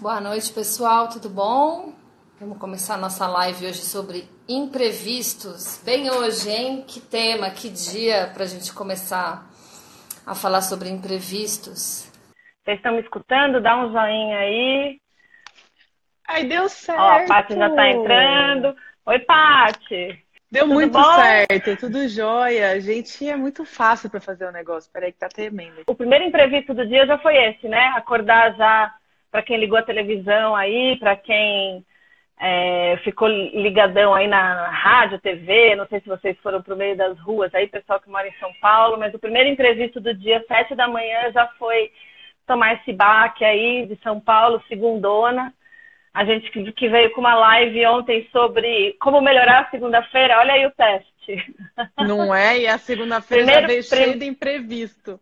Boa noite, pessoal, tudo bom? Vamos começar nossa live hoje sobre imprevistos. Bem hoje, hein? Que tema, que dia para a gente começar a falar sobre imprevistos. Vocês estão me escutando? Dá um joinha aí. Ai, deu certo. Ó, a Paty já está entrando. Oi, Paty. Deu Tudo muito bom? certo, tudo jóia. Gente, é muito fácil para fazer o negócio. Peraí que tá tremendo. O primeiro imprevisto do dia já foi esse, né? Acordar já para quem ligou a televisão aí, para quem é, ficou ligadão aí na rádio, TV, não sei se vocês foram pro meio das ruas aí, pessoal que mora em São Paulo, mas o primeiro imprevisto do dia, sete da manhã, já foi tomar esse baque aí de São Paulo, segundona. A gente que veio com uma live ontem sobre como melhorar a segunda-feira, olha aí o teste. Não é? E a segunda-feira já veio cheio de imprevisto.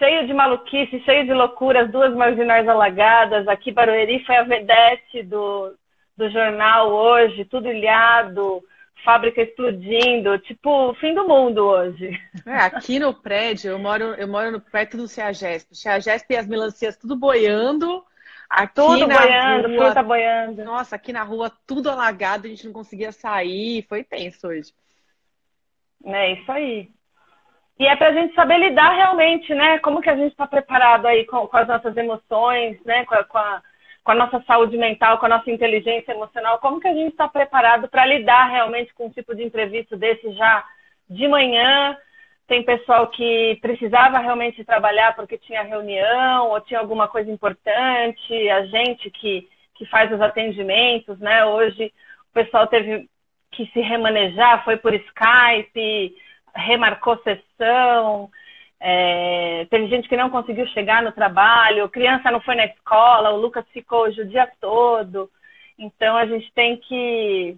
Cheio de maluquice, cheio de loucuras, duas marginais alagadas. Aqui Barueri foi a vedete do, do jornal hoje, tudo ilhado, fábrica explodindo, tipo, fim do mundo hoje. É, aqui no prédio, eu moro, eu moro perto do CEAGESP. CEAGESP e as melancias tudo boiando. Aqui tudo na boiando, rua, fruta boiando. Nossa, aqui na rua tudo alagado, a gente não conseguia sair. Foi tenso hoje. É isso aí. E é pra gente saber lidar realmente, né? Como que a gente está preparado aí com, com, as nossas emoções, né? Com a, com, a, com a, nossa saúde mental, com a nossa inteligência emocional. Como que a gente está preparado para lidar realmente com um tipo de imprevisto desse já de manhã? Tem pessoal que precisava realmente trabalhar porque tinha reunião ou tinha alguma coisa importante. A gente que, que faz os atendimentos, né? Hoje o pessoal teve que se remanejar, foi por Skype, remarcou sessão. É, teve gente que não conseguiu chegar no trabalho, criança não foi na escola, o Lucas ficou hoje o dia todo. Então a gente tem que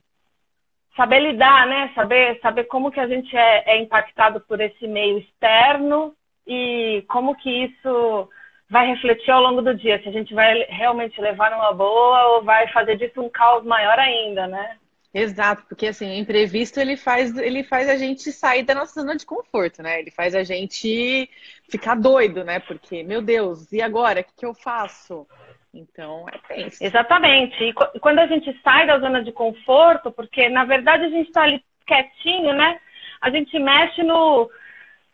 saber lidar, né? Saber, saber como que a gente é, é, impactado por esse meio externo e como que isso vai refletir ao longo do dia. Se a gente vai realmente levar numa boa ou vai fazer disso um caos maior ainda, né? Exato, porque assim, o imprevisto ele faz, ele faz a gente sair da nossa zona de conforto, né? Ele faz a gente ficar doido, né? Porque, meu Deus, e agora? O que, que eu faço? Então, é tenso. Exatamente. E quando a gente sai da zona de conforto, porque na verdade a gente está ali quietinho, né? A gente mexe no.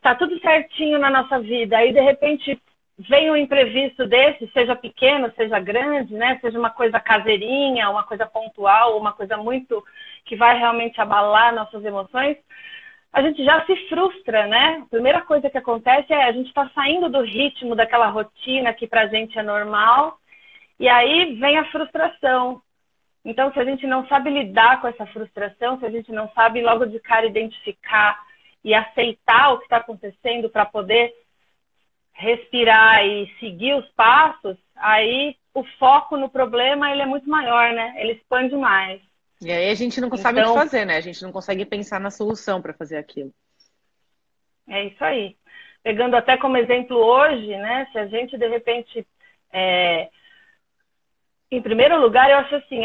Tá tudo certinho na nossa vida. Aí, de repente, vem um imprevisto desse, seja pequeno, seja grande, né? Seja uma coisa caseirinha, uma coisa pontual, uma coisa muito que vai realmente abalar nossas emoções, a gente já se frustra, né? A primeira coisa que acontece é a gente está saindo do ritmo daquela rotina que para a gente é normal, e aí vem a frustração. Então, se a gente não sabe lidar com essa frustração, se a gente não sabe logo de cara identificar e aceitar o que está acontecendo para poder respirar e seguir os passos, aí o foco no problema ele é muito maior, né? Ele expande mais. E aí a gente não sabe então, o que fazer, né? A gente não consegue pensar na solução para fazer aquilo. É isso aí. Pegando até como exemplo hoje, né? Se a gente de repente é... Em primeiro lugar, eu acho assim,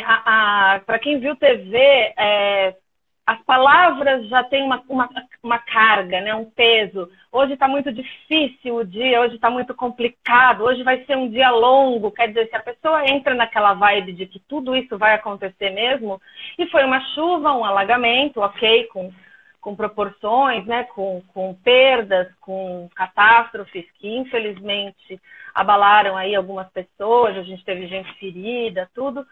para quem viu TV, é, as palavras já têm uma, uma, uma carga, né? um peso. Hoje está muito difícil o dia, hoje está muito complicado, hoje vai ser um dia longo. Quer dizer, se a pessoa entra naquela vibe de que tudo isso vai acontecer mesmo, e foi uma chuva, um alagamento, ok, com, com proporções, né? com, com perdas, com catástrofes que infelizmente abalaram aí algumas pessoas, a gente teve gente ferida, tudo.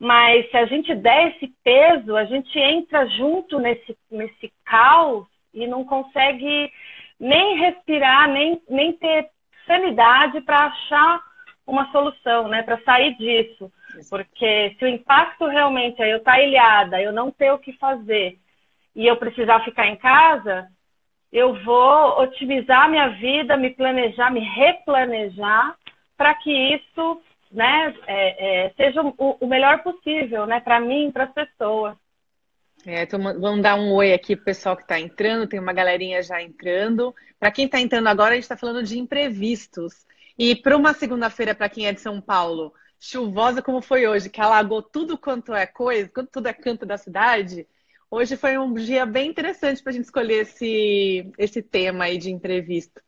Mas se a gente der esse peso, a gente entra junto nesse, nesse caos e não consegue nem respirar, nem, nem ter sanidade para achar uma solução, né? Para sair disso. Porque se o impacto realmente é eu estar tá ilhada, eu não ter o que fazer e eu precisar ficar em casa, eu vou otimizar minha vida, me planejar, me replanejar para que isso né, é, é, seja o, o, melhor possível, né, para mim e para as pessoas. É, então vamos dar um oi aqui pro pessoal que está entrando, tem uma galerinha já entrando. Para quem está entrando agora, a gente está falando de imprevistos. E para uma segunda-feira, para quem é de São Paulo, chuvosa como foi hoje, que alagou tudo quanto é coisa, quanto tudo é canto da cidade, hoje foi um dia bem interessante para a gente escolher esse, esse tema aí de imprevisto.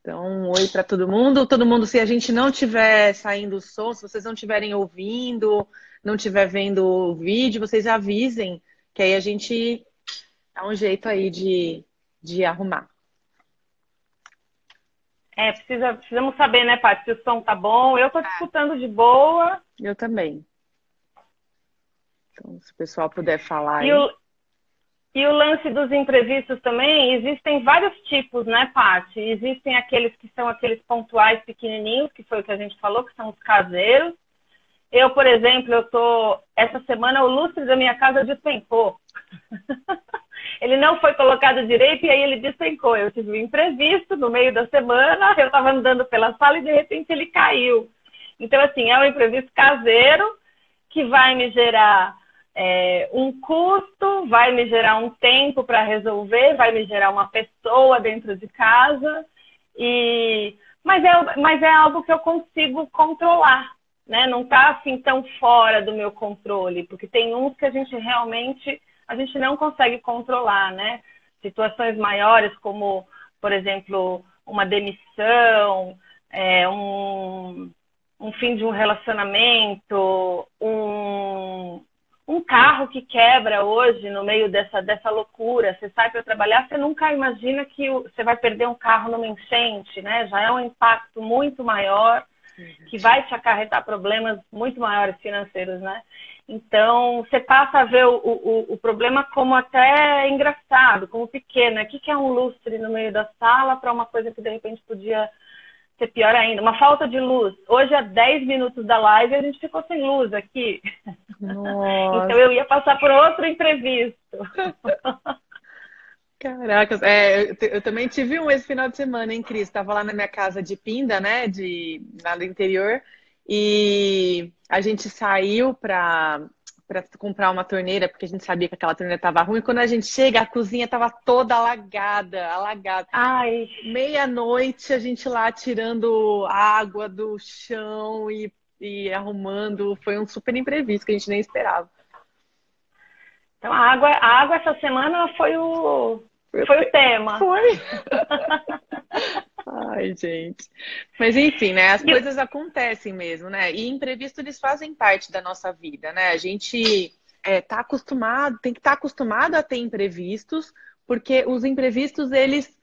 Então, um oi para todo mundo. Todo mundo, se a gente não tiver saindo o som, se vocês não estiverem ouvindo, não estiver vendo o vídeo, vocês avisem, que aí a gente dá um jeito aí de, de arrumar. É, precisa, precisamos saber, né, Paty, se o som tá bom. Eu tô escutando de boa. Eu também. Então, se o pessoal puder falar. E, aí. O, e o lance dos imprevistos também, existem vários tipos, né, Paty? Existem aqueles que são aqueles pontuais pequenininhos, que foi o que a gente falou, que são os caseiros. Eu, por exemplo, eu tô essa semana o lustre da minha casa despencou. ele não foi colocado direito e aí ele despencou. Eu tive um imprevisto no meio da semana, eu estava andando pela sala e de repente ele caiu. Então, assim, é um imprevisto caseiro que vai me gerar é, um custo, vai me gerar um tempo para resolver, vai me gerar uma pessoa dentro de casa, e mas é, mas é algo que eu consigo controlar, né? Não está assim tão fora do meu controle, porque tem uns que a gente realmente a gente não consegue controlar, né? Situações maiores como, por exemplo, uma demissão, é, um, um fim de um relacionamento, um, um carro que quebra hoje no meio dessa, dessa loucura. Você sai para trabalhar, você nunca imagina que você vai perder um carro numa enchente, né? Já é um impacto muito maior que vai te acarretar problemas muito maiores financeiros, né? Então, você passa a ver o, o, o problema como até engraçado, como pequeno. O que, que é um lustre no meio da sala para uma coisa que de repente podia ser pior ainda? Uma falta de luz. Hoje, há 10 minutos da live, a gente ficou sem luz aqui. então, eu ia passar por outro imprevisto. Caraca, é, eu, eu, também tive um esse final de semana, hein, Cris? Estava lá na minha casa de Pinda, né, de, lá do interior, e a gente saiu para para comprar uma torneira, porque a gente sabia que aquela torneira estava ruim. Quando a gente chega, a cozinha estava toda alagada, alagada. Ai. Meia-noite, a gente lá tirando água do chão e, e arrumando. Foi um super imprevisto que a gente nem esperava. Então, a água, a água essa semana foi o, foi o tema. Foi. Ai, gente. Mas enfim, né? As coisas acontecem mesmo, né? E imprevistos eles fazem parte da nossa vida, né? A gente é, tá acostumado, tem que estar tá acostumado a ter imprevistos, porque os imprevistos, eles.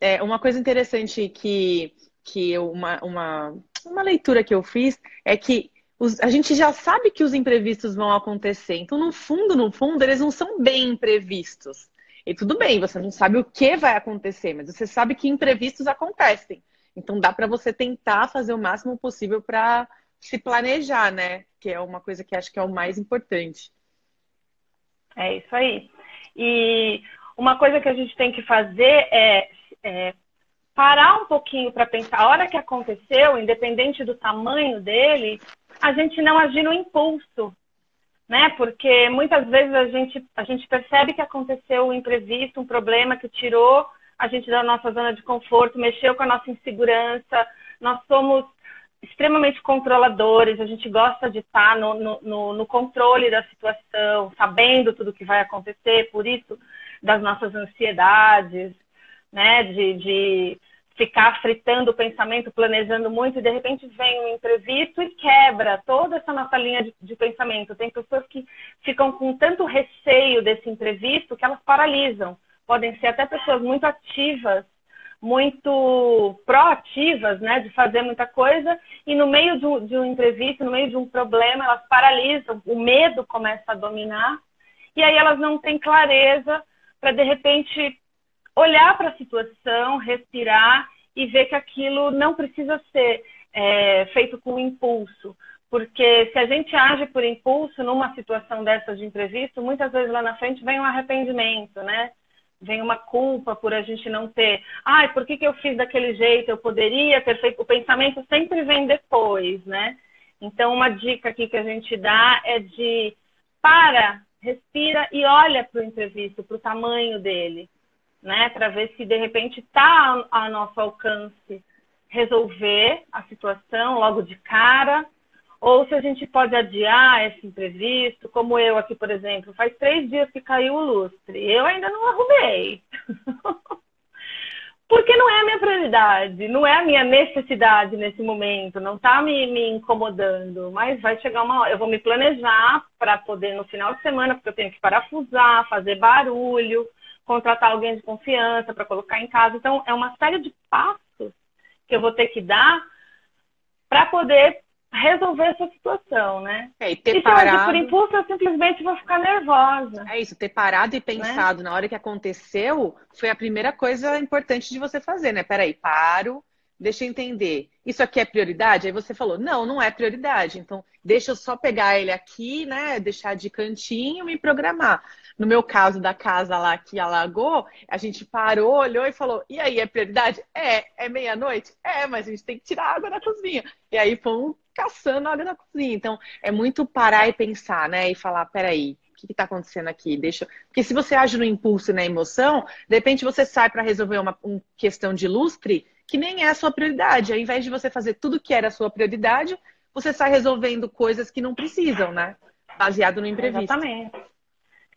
É, uma coisa interessante que, que eu, uma, uma, uma leitura que eu fiz é que os, a gente já sabe que os imprevistos vão acontecer. Então, no fundo, no fundo, eles não são bem imprevistos. E tudo bem, você não sabe o que vai acontecer, mas você sabe que imprevistos acontecem. Então dá para você tentar fazer o máximo possível para se planejar, né? Que é uma coisa que acho que é o mais importante. É isso aí. E uma coisa que a gente tem que fazer é, é parar um pouquinho para pensar. A hora que aconteceu, independente do tamanho dele, a gente não agir no impulso né? Porque muitas vezes a gente, a gente percebe que aconteceu um imprevisto, um problema que tirou a gente da nossa zona de conforto, mexeu com a nossa insegurança. Nós somos extremamente controladores, a gente gosta de estar no, no, no controle da situação, sabendo tudo o que vai acontecer, por isso das nossas ansiedades, né? De, de ficar fritando o pensamento, planejando muito, e de repente vem um imprevisto e quebra toda essa nossa linha de, de, pensamento. Tem pessoas que ficam com tanto receio desse imprevisto que elas paralisam. Podem ser até pessoas muito ativas, muito proativas, né, de fazer muita coisa, e no meio de um, de um imprevisto, no meio de um problema, elas paralisam, o medo começa a dominar, e aí elas não têm clareza para de repente olhar para a situação, respirar e ver que aquilo não precisa ser é, feito com impulso. Porque se a gente age por impulso numa situação dessas de imprevisto, muitas vezes lá na frente vem um arrependimento, né? Vem uma culpa por a gente não ter. Ai, por que, que eu fiz daquele jeito? Eu poderia ter feito. O pensamento sempre vem depois, né? Então, uma dica aqui que a gente dá é de para, respira e olha para o imprevisto, para o tamanho dele né, para ver se de repente está a nosso alcance resolver a situação logo de cara, ou se a gente pode adiar esse imprevisto, como eu aqui, por exemplo, faz três dias que caiu o lustre, eu ainda não arrumei. Porque não é a minha prioridade, não é a minha necessidade nesse momento, não está me, me incomodando. Mas vai chegar uma hora, eu vou me planejar para poder no final de semana, porque eu tenho que parafusar, fazer barulho, contratar alguém de confiança para colocar em casa. Então, é uma série de passos que eu vou ter que dar para poder resolver essa situação, né? É, e ter e parado... por impulso, eu simplesmente vou ficar nervosa. É isso, ter parado e pensado né? na hora que aconteceu foi a primeira coisa importante de você fazer, né? Peraí, paro, deixa eu entender. Isso aqui é prioridade? Aí você falou, não, não é prioridade. Então, deixa eu só pegar ele aqui, né? Deixar de cantinho e me programar. No meu caso da casa lá que alagou, a gente parou, olhou e falou: e aí, é prioridade? É, é meia-noite? É, mas a gente tem que tirar água da cozinha. E aí fomos caçando água da cozinha. Então, é muito parar e pensar, né? E falar: peraí, o que está acontecendo aqui? Deixa. Porque se você age no impulso e na emoção, de repente você sai para resolver uma, uma questão de lustre que nem é a sua prioridade. Ao invés de você fazer tudo que era a sua prioridade, você sai resolvendo coisas que não precisam, né? Baseado no imprevisto. Exatamente.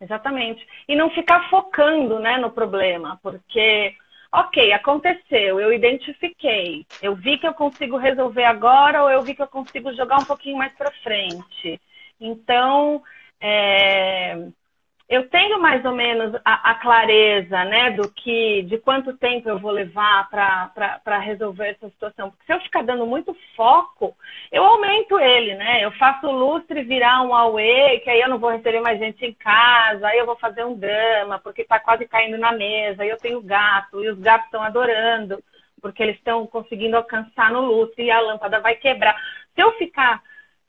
Exatamente. E não ficar focando né, no problema, porque, ok, aconteceu, eu identifiquei, eu vi que eu consigo resolver agora ou eu vi que eu consigo jogar um pouquinho mais para frente. Então, é, eu tenho mais ou menos a, a, clareza, né, do que, de quanto tempo eu vou levar para resolver essa situação. Porque se eu ficar dando muito foco, eu aumento ele, né? Eu faço o lustre virar um auê, que aí eu não vou receber mais gente em casa, aí eu vou fazer um drama, porque está quase caindo na mesa, aí eu tenho gato, e os gatos estão adorando, porque eles estão conseguindo alcançar no lustre e a lâmpada vai quebrar. Se eu ficar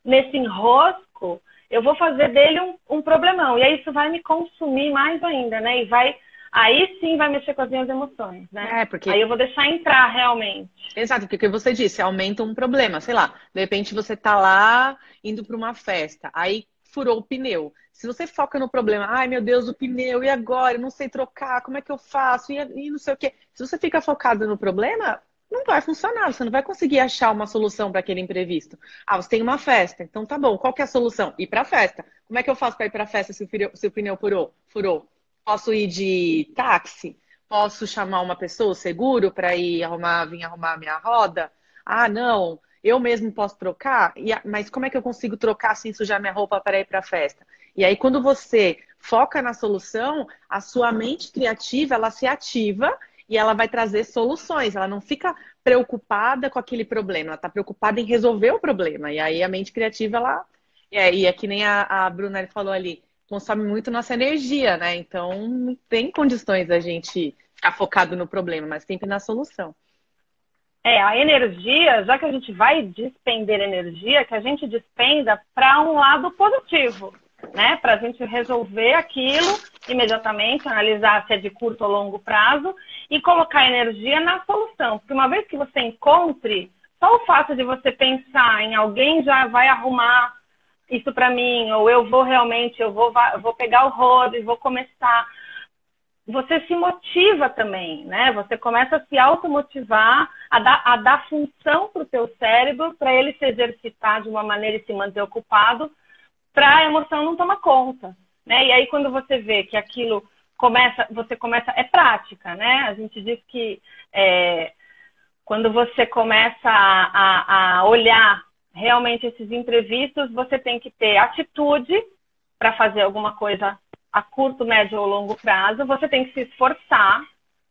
nesse enrosco, eu vou fazer dele um, um problemão. E aí isso vai me consumir mais ainda, né? E vai. Aí sim vai mexer com as minhas emoções, né? É, porque... Aí eu vou deixar entrar realmente. Exato, porque você disse, aumenta um problema. Sei lá, de repente você tá lá indo para uma festa, aí furou o pneu. Se você foca no problema, ai meu Deus, o pneu, e agora? Eu não sei trocar, como é que eu faço? E, e não sei o quê. Se você fica focado no problema, não vai funcionar, você não vai conseguir achar uma solução para aquele imprevisto. Ah, você tem uma festa, então tá bom, qual que é a solução? Ir para a festa. Como é que eu faço para ir para a festa se o, pneu, se o pneu furou? furou? Posso ir de táxi? Posso chamar uma pessoa seguro para ir arrumar, vir arrumar a minha roda? Ah, não, eu mesmo posso trocar, mas como é que eu consigo trocar sem sujar minha roupa para ir para a festa? E aí, quando você foca na solução, a sua mente criativa ela se ativa e ela vai trazer soluções. Ela não fica preocupada com aquele problema, ela está preocupada em resolver o problema. E aí a mente criativa, ela. É, e é que nem a, a Bruna falou ali, consome muito nossa energia, né? Então não tem condições da gente ficar focado no problema, mas sempre na solução. É, a energia, já que a gente vai despender energia, que a gente despenda para um lado positivo né? Para a gente resolver aquilo imediatamente, analisar se é de curto ou longo prazo e colocar energia na solução. Porque uma vez que você encontre, só o fato de você pensar em alguém já vai arrumar isso para mim, ou eu vou realmente, eu vou, vou pegar o rodo e vou começar. Você se motiva também, né? Você começa a se automotivar, a dar, a dar função para o teu cérebro, para ele se exercitar de uma maneira e se manter ocupado, para a emoção não tomar conta, né? E aí quando você vê que aquilo começa, você começa, é prática, né? A gente diz que é, quando você começa a, a, a olhar realmente esses imprevistos, você tem que ter atitude para fazer alguma coisa a curto, médio ou longo prazo, você tem que se esforçar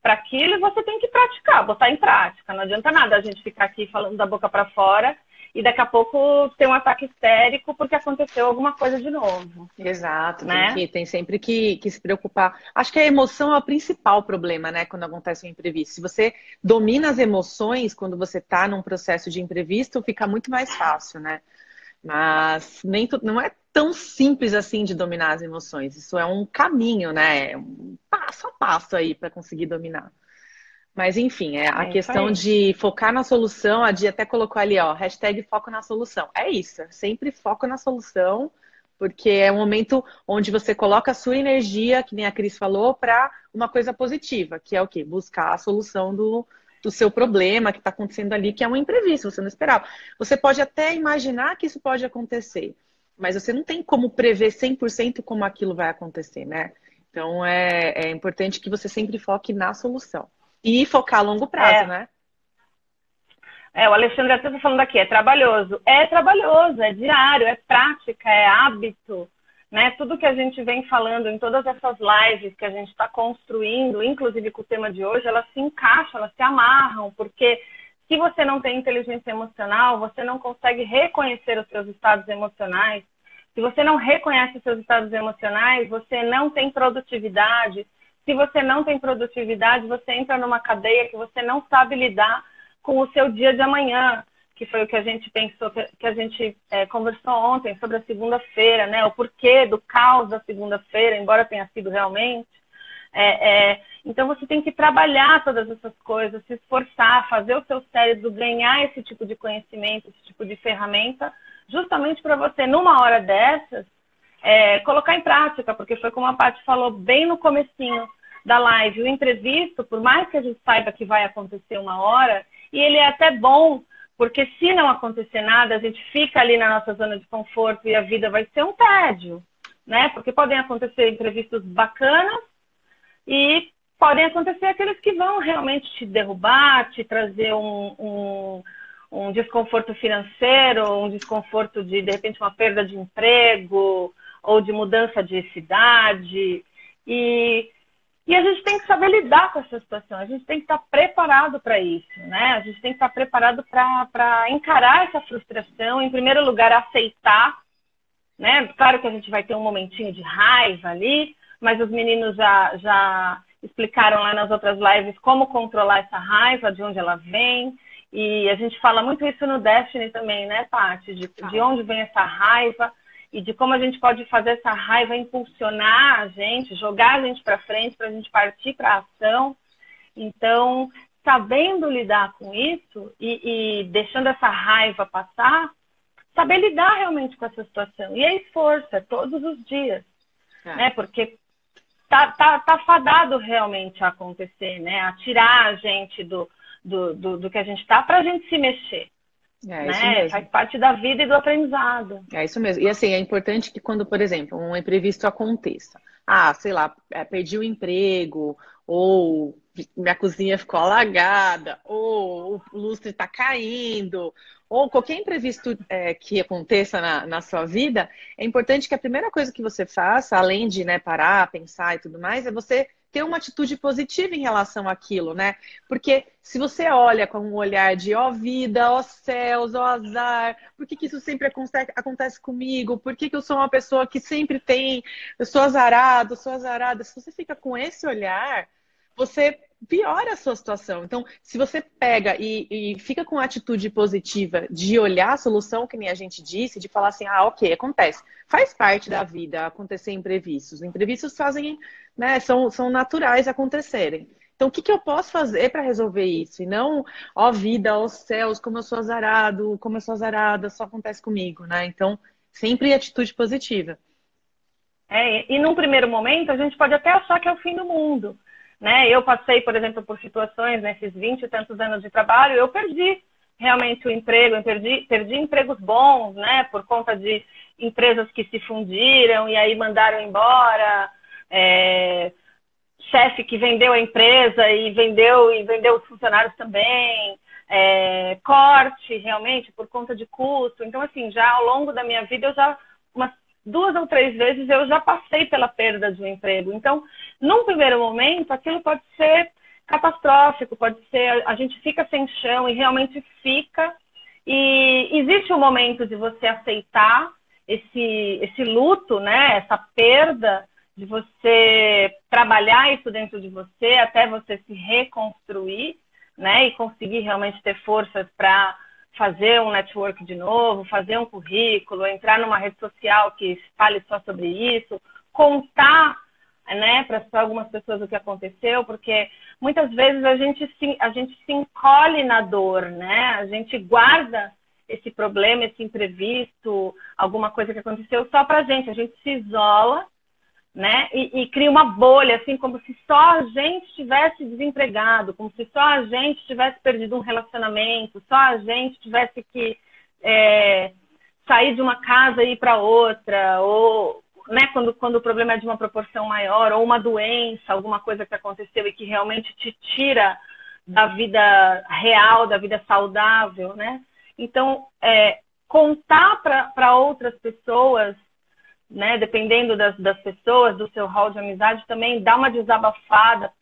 para aquilo e você tem que praticar, botar em prática. Não adianta nada a gente ficar aqui falando da boca para fora e daqui a pouco ter um ataque histérico porque aconteceu alguma coisa de novo. Exato, né? Tem, que, tem sempre que, que, se preocupar. Acho que a emoção é o principal problema, né? Quando acontece um imprevisto. Se você domina as emoções quando você está num processo de imprevisto, fica muito mais fácil, né? Mas nem não é tão simples assim de dominar as emoções. Isso é um caminho, né? É um passo a passo aí para conseguir dominar. Mas enfim, é a é questão de focar na solução, a Dia até colocou ali, ó, hashtag foco na solução. É isso, sempre foco na solução, porque é um momento onde você coloca a sua energia, que nem a Cris falou, para uma coisa positiva, que é o quê? Buscar a solução do, do seu problema que está acontecendo ali, que é um imprevisto, você não esperava. Você pode até imaginar que isso pode acontecer, mas você não tem como prever 100% como aquilo vai acontecer, né? Então é, é importante que você sempre foque na solução. E focar a longo prazo, é. né? É, o Alexandre até está falando aqui, é trabalhoso. É trabalhoso, é diário, é prática, é hábito. Né? Tudo que a gente vem falando em todas essas lives que a gente está construindo, inclusive com o tema de hoje, elas se encaixam, elas se amarram, porque se você não tem inteligência emocional, você não consegue reconhecer os seus estados emocionais. Se você não reconhece os seus estados emocionais, você não tem produtividade. Se você não tem produtividade, você entra numa cadeia que você não sabe lidar com o seu dia de amanhã, que foi o que a gente pensou, que a gente é, conversou ontem sobre a segunda-feira, né? O porquê do caos da segunda-feira, embora tenha sido realmente. É, é, então você tem que trabalhar todas essas coisas, se esforçar, fazer o seu cérebro ganhar esse tipo de conhecimento, esse tipo de ferramenta, justamente para você, numa hora dessas, é, colocar em prática, porque foi como a Paty falou bem no comecinho da live, o imprevisto, por mais que a gente saiba que vai acontecer uma hora, e ele é até bom, porque se não acontecer nada, a gente fica ali na nossa zona de conforto e a vida vai ser um tédio, né? Porque podem acontecer imprevistos bacanas e podem acontecer aqueles que vão realmente te derrubar, te trazer um, um, um desconforto financeiro, um desconforto de, de repente, uma perda de emprego ou de mudança de cidade. E e a gente tem que saber lidar com essa situação, a gente tem que estar preparado para isso, né? A gente tem que estar preparado para encarar essa frustração, em primeiro lugar, aceitar, né? Claro que a gente vai ter um momentinho de raiva ali, mas os meninos já, já explicaram lá nas outras lives como controlar essa raiva, de onde ela vem. E a gente fala muito isso no Destiny também, né, Paty? De, de onde vem essa raiva e de como a gente pode fazer essa raiva impulsionar a gente, jogar a gente para frente, para a gente partir para a ação. Então, sabendo lidar com isso e, e, deixando essa raiva passar, saber lidar realmente com essa situação. E é esforço, é todos os dias, é. né? Porque tá, tá, tá fadado realmente a acontecer, né? A tirar a gente do, do, do, do que a gente está para a gente se mexer. É, né? Faz parte da vida e do aprendizado. É isso mesmo. E assim, é importante que quando, por exemplo, um imprevisto aconteça. Ah, sei lá, é, perdi o emprego, ou minha cozinha ficou alagada, ou o lustre está caindo, ou qualquer imprevisto é, que aconteça na, na, sua vida, é importante que a primeira coisa que você faça, além de né, parar, pensar e tudo mais, é você ter uma atitude positiva em relação àquilo, né? Porque se você olha com um olhar de ó vida, ó céus, ó azar, por que, que isso sempre acontece, acontece comigo? Por que, que eu sou uma pessoa que sempre tem, eu sou azarado, sou azarada? Se você fica com esse olhar, você piora a sua situação. Então, se você pega e, e, fica com a atitude positiva de olhar a solução, que nem a gente disse, de falar assim, ah, ok, acontece. Faz parte da vida acontecer imprevistos. Imprevistos fazem, né, são, são naturais acontecerem. Então, o que, que eu posso fazer para resolver isso? E não, ó vida, ó céus, como eu sou azarado, como eu sou azarada, só acontece comigo, né? Então, sempre atitude positiva. É, e num primeiro momento, a gente pode até achar que é o fim do mundo. Né? Eu passei, por exemplo, por situações nesses 20 e tantos anos de trabalho, eu perdi realmente o emprego, eu perdi, perdi empregos bons, né? Por conta de empresas que se fundiram e aí mandaram embora, é, chefe que vendeu a empresa e vendeu e vendeu os funcionários também, é, corte realmente por conta de custo. Então, assim, já ao longo da minha vida eu já umas duas ou três vezes eu já passei pela perda de um emprego. Então, num primeiro momento, aquilo pode ser catastrófico, pode ser a gente fica sem chão e realmente fica. E existe um momento de você aceitar esse, esse luto, né? Essa perda, de você trabalhar isso dentro de você até você se reconstruir, né? E conseguir realmente ter forças para fazer um network de novo, fazer um currículo, entrar numa rede social que fale só sobre isso, contar né, para algumas pessoas o que aconteceu, porque muitas vezes a gente, se, a gente se encolhe na dor, né? A gente guarda esse problema, esse imprevisto, alguma coisa que aconteceu só para gente. A gente se isola né? E, e, cria uma bolha, assim, como se só a gente tivesse desempregado, como se só a gente tivesse perdido um relacionamento, só a gente tivesse que é, sair de uma casa e ir para outra, ou né, quando, quando o problema é de uma proporção maior, ou uma doença, alguma coisa que aconteceu e que realmente te tira da vida real, da vida saudável, né? Então, é, contar para outras pessoas, né, dependendo das, das pessoas, do seu hall de amizade, também dá uma desabafada.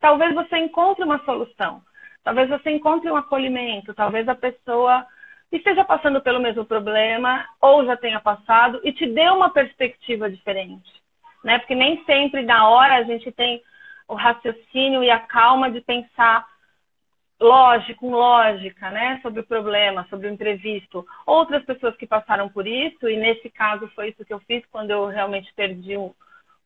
Talvez você encontre uma solução, talvez você encontre um acolhimento, talvez a pessoa esteja passando pelo mesmo problema ou já tenha passado e te dê uma perspectiva diferente, né? Porque nem sempre na hora a gente tem o raciocínio e a calma de pensar lógico, lógica, né, sobre o problema, sobre o imprevisto. Outras pessoas que passaram por isso, e nesse caso foi isso que eu fiz quando eu realmente perdi um,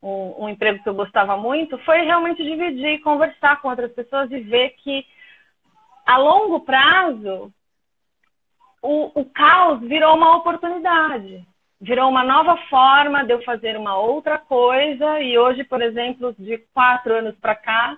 um, um emprego que eu gostava muito, foi realmente dividir, conversar com outras pessoas e ver que a longo prazo o, o caos virou uma oportunidade, virou uma nova forma de eu fazer uma outra coisa. E hoje, por exemplo, de quatro anos para cá,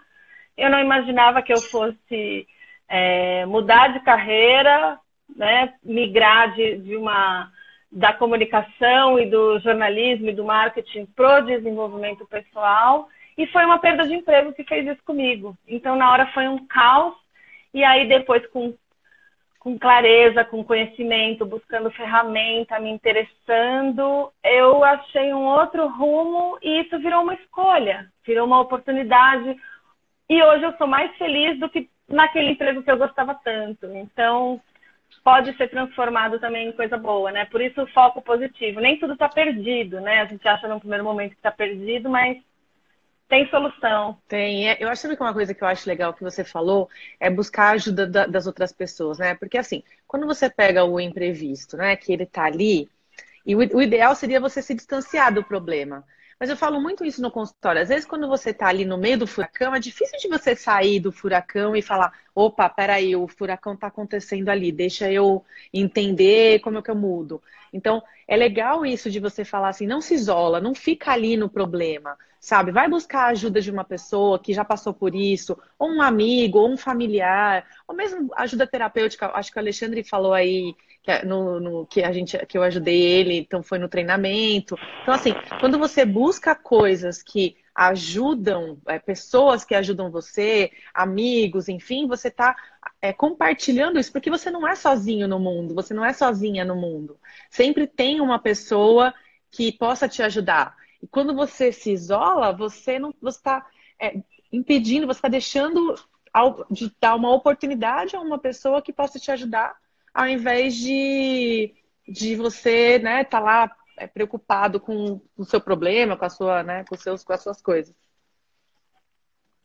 eu não imaginava que eu fosse é, mudar de carreira, né, migrar de, de uma da comunicação e do jornalismo e do marketing para o desenvolvimento pessoal e foi uma perda de emprego que fez isso comigo. Então na hora foi um caos e aí depois com com clareza, com conhecimento, buscando ferramenta, me interessando, eu achei um outro rumo e isso virou uma escolha, virou uma oportunidade. E hoje eu sou mais feliz do que naquele emprego que eu gostava tanto. Então, pode ser transformado também em coisa boa, né? Por isso o foco positivo. Nem tudo está perdido, né? A gente acha no primeiro momento que está perdido, mas tem solução. Tem. É, eu acho que uma coisa que eu acho legal que você falou é buscar a ajuda da, das outras pessoas, né? Porque assim, quando você pega o imprevisto, né? Que ele tá ali, e o ideal seria você se distanciar do problema. Mas eu falo muito isso no consultório. Às vezes, quando você está ali no meio do furacão, é difícil de você sair do furacão e falar: opa, peraí, o furacão está acontecendo ali, deixa eu entender como é que eu mudo. Então, é legal isso de você falar assim: não se isola, não fica ali no problema, sabe? Vai buscar a ajuda de uma pessoa que já passou por isso, ou um amigo, ou um familiar, ou mesmo ajuda terapêutica. Acho que o Alexandre falou aí no, no, que a gente que eu ajudei ele, então foi no treinamento. Então, assim, quando você busca coisas que ajudam, é, pessoas que ajudam você, amigos, enfim, você está é, compartilhando isso, porque você não é sozinho no mundo, você não é sozinha no mundo. Sempre tem uma pessoa que possa te ajudar. E quando você se isola, você não está é, impedindo, você está deixando de dar uma oportunidade a uma pessoa que possa te ajudar ao invés de, de você né, tá lá é, preocupado com o seu problema, com a sua, né, com, seus, com as suas coisas.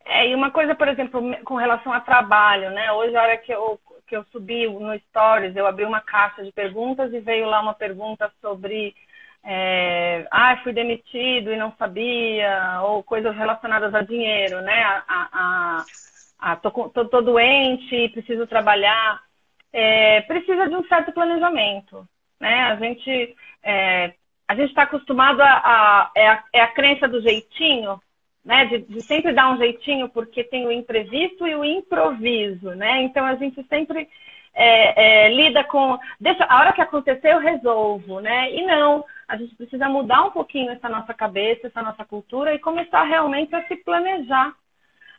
É, e uma coisa, por exemplo, com relação a trabalho, né? Hoje, a hora que eu, que eu subi no Stories, eu abri uma caixa de perguntas e veio lá uma pergunta sobre é, ah, fui demitido e não sabia, ou coisas relacionadas a dinheiro, né? A, a, a, a tô, tô, tô doente e preciso trabalhar é, precisa de um certo planejamento. Né? A gente é, a gente está acostumado a, a, é a, é a crença do jeitinho, né? De, de, sempre dar um jeitinho porque tem o imprevisto e o improviso, né? Então a gente sempre é, é, lida com deixa a hora que acontecer eu resolvo, né? E não, a gente precisa mudar um pouquinho essa nossa cabeça, essa nossa cultura e começar realmente a se planejar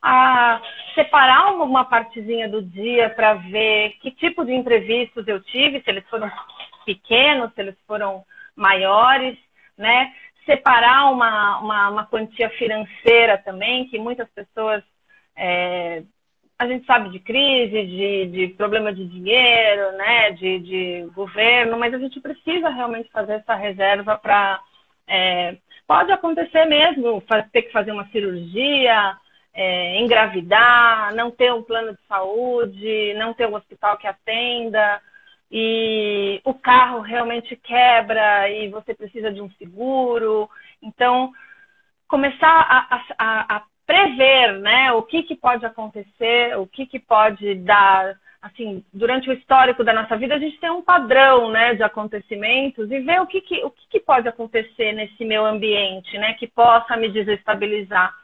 a separar uma partezinha do dia para ver que tipo de imprevistos eu tive, se eles foram pequenos, se eles foram maiores, né? Separar uma, uma, uma quantia financeira também, que muitas pessoas é, a gente sabe de crise, de, de problema de dinheiro, né, de, de governo, mas a gente precisa realmente fazer essa reserva para. É, pode acontecer mesmo, ter que fazer uma cirurgia, é, engravidar, não ter um plano de saúde, não ter um hospital que atenda, e o carro realmente quebra e você precisa de um seguro. Então, começar a, a, a prever né, o que, que pode acontecer, o que, que pode dar. Assim, durante o histórico da nossa vida, a gente tem um padrão né, de acontecimentos e ver o que, que, o que, que pode acontecer nesse meu ambiente, né, que possa me desestabilizar.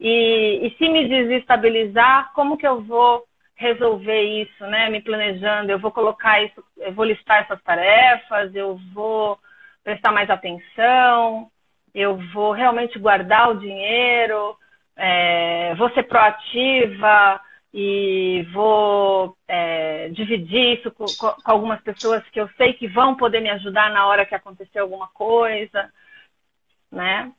E, e se me desestabilizar, como que eu vou resolver isso, né? Me planejando, eu vou colocar isso, eu vou listar essas tarefas, eu vou prestar mais atenção, eu vou realmente guardar o dinheiro, é, vou ser proativa, e vou é, dividir isso com, com, algumas pessoas que eu sei que vão poder me ajudar na hora que acontecer alguma coisa, né?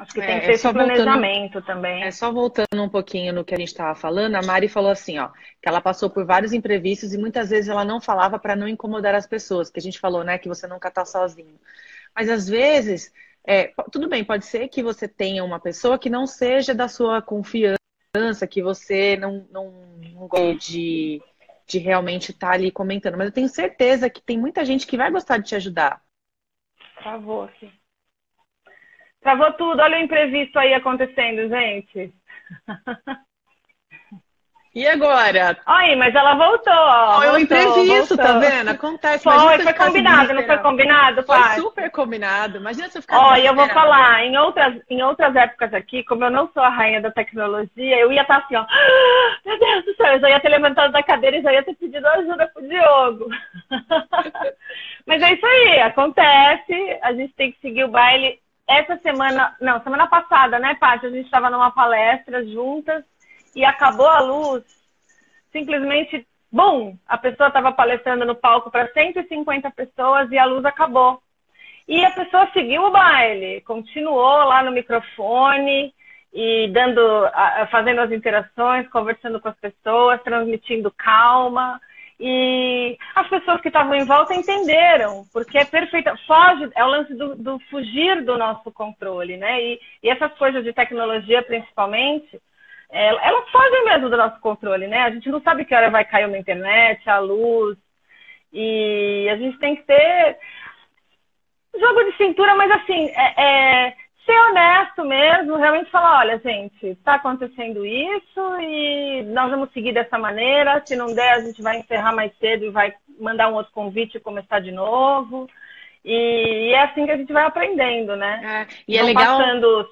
Acho que é, tem que ter é esse planejamento voltando, também. É só voltando um pouquinho no que a gente estava falando, a Mari falou assim, ó, que ela passou por vários imprevistos e muitas vezes ela não falava para não incomodar as pessoas, que a gente falou, né, que você nunca está sozinho. Mas às vezes, é, tudo bem, pode ser que você tenha uma pessoa que não seja da sua confiança que você não, não, não gosta de, de realmente estar tá ali comentando. Mas eu tenho certeza que tem muita gente que vai gostar de te ajudar. Travou aqui. Travou tudo. Olha o imprevisto aí acontecendo, gente. E agora? Aí, mas ela voltou. Ó, foi um imprevisto, tá vendo? Acontece. Foi, foi combinado, não foi combinado, Foi super combinado. Imagina se eu ficar. Ó, e eu vou falar, em outras, em outras épocas aqui, como eu não sou a rainha da tecnologia, eu ia estar tá assim, ó. Ah, meu Deus do céu, eu já ia ter levantado da cadeira e já ia ter pedido ajuda pro Diogo. mas é isso aí, acontece. A gente tem que seguir o baile. Essa semana, não, semana passada, né, Paty? A gente estava numa palestra juntas e acabou a luz, simplesmente, bum, a pessoa estava palestrando no palco para 150 pessoas e a luz acabou. E a pessoa seguiu o baile, continuou lá no microfone e dando, fazendo as interações, conversando com as pessoas, transmitindo calma. E as pessoas que estavam em volta entenderam, porque é perfeita, foge, é o lance do, do fugir do nosso controle, né? E, e essas coisas de tecnologia, principalmente, elas fogem mesmo do nosso controle, né? A gente não sabe que hora vai cair uma internet, a luz. E a gente tem que ter jogo de cintura, mas assim, é, é ser honesto mesmo, realmente falar, olha, gente, está acontecendo isso e nós vamos seguir dessa maneira. Se não der, a gente vai encerrar mais cedo e vai mandar um outro convite e começar de novo. E, e é assim que a gente vai aprendendo, né? É, e é Vão é legal. Passando...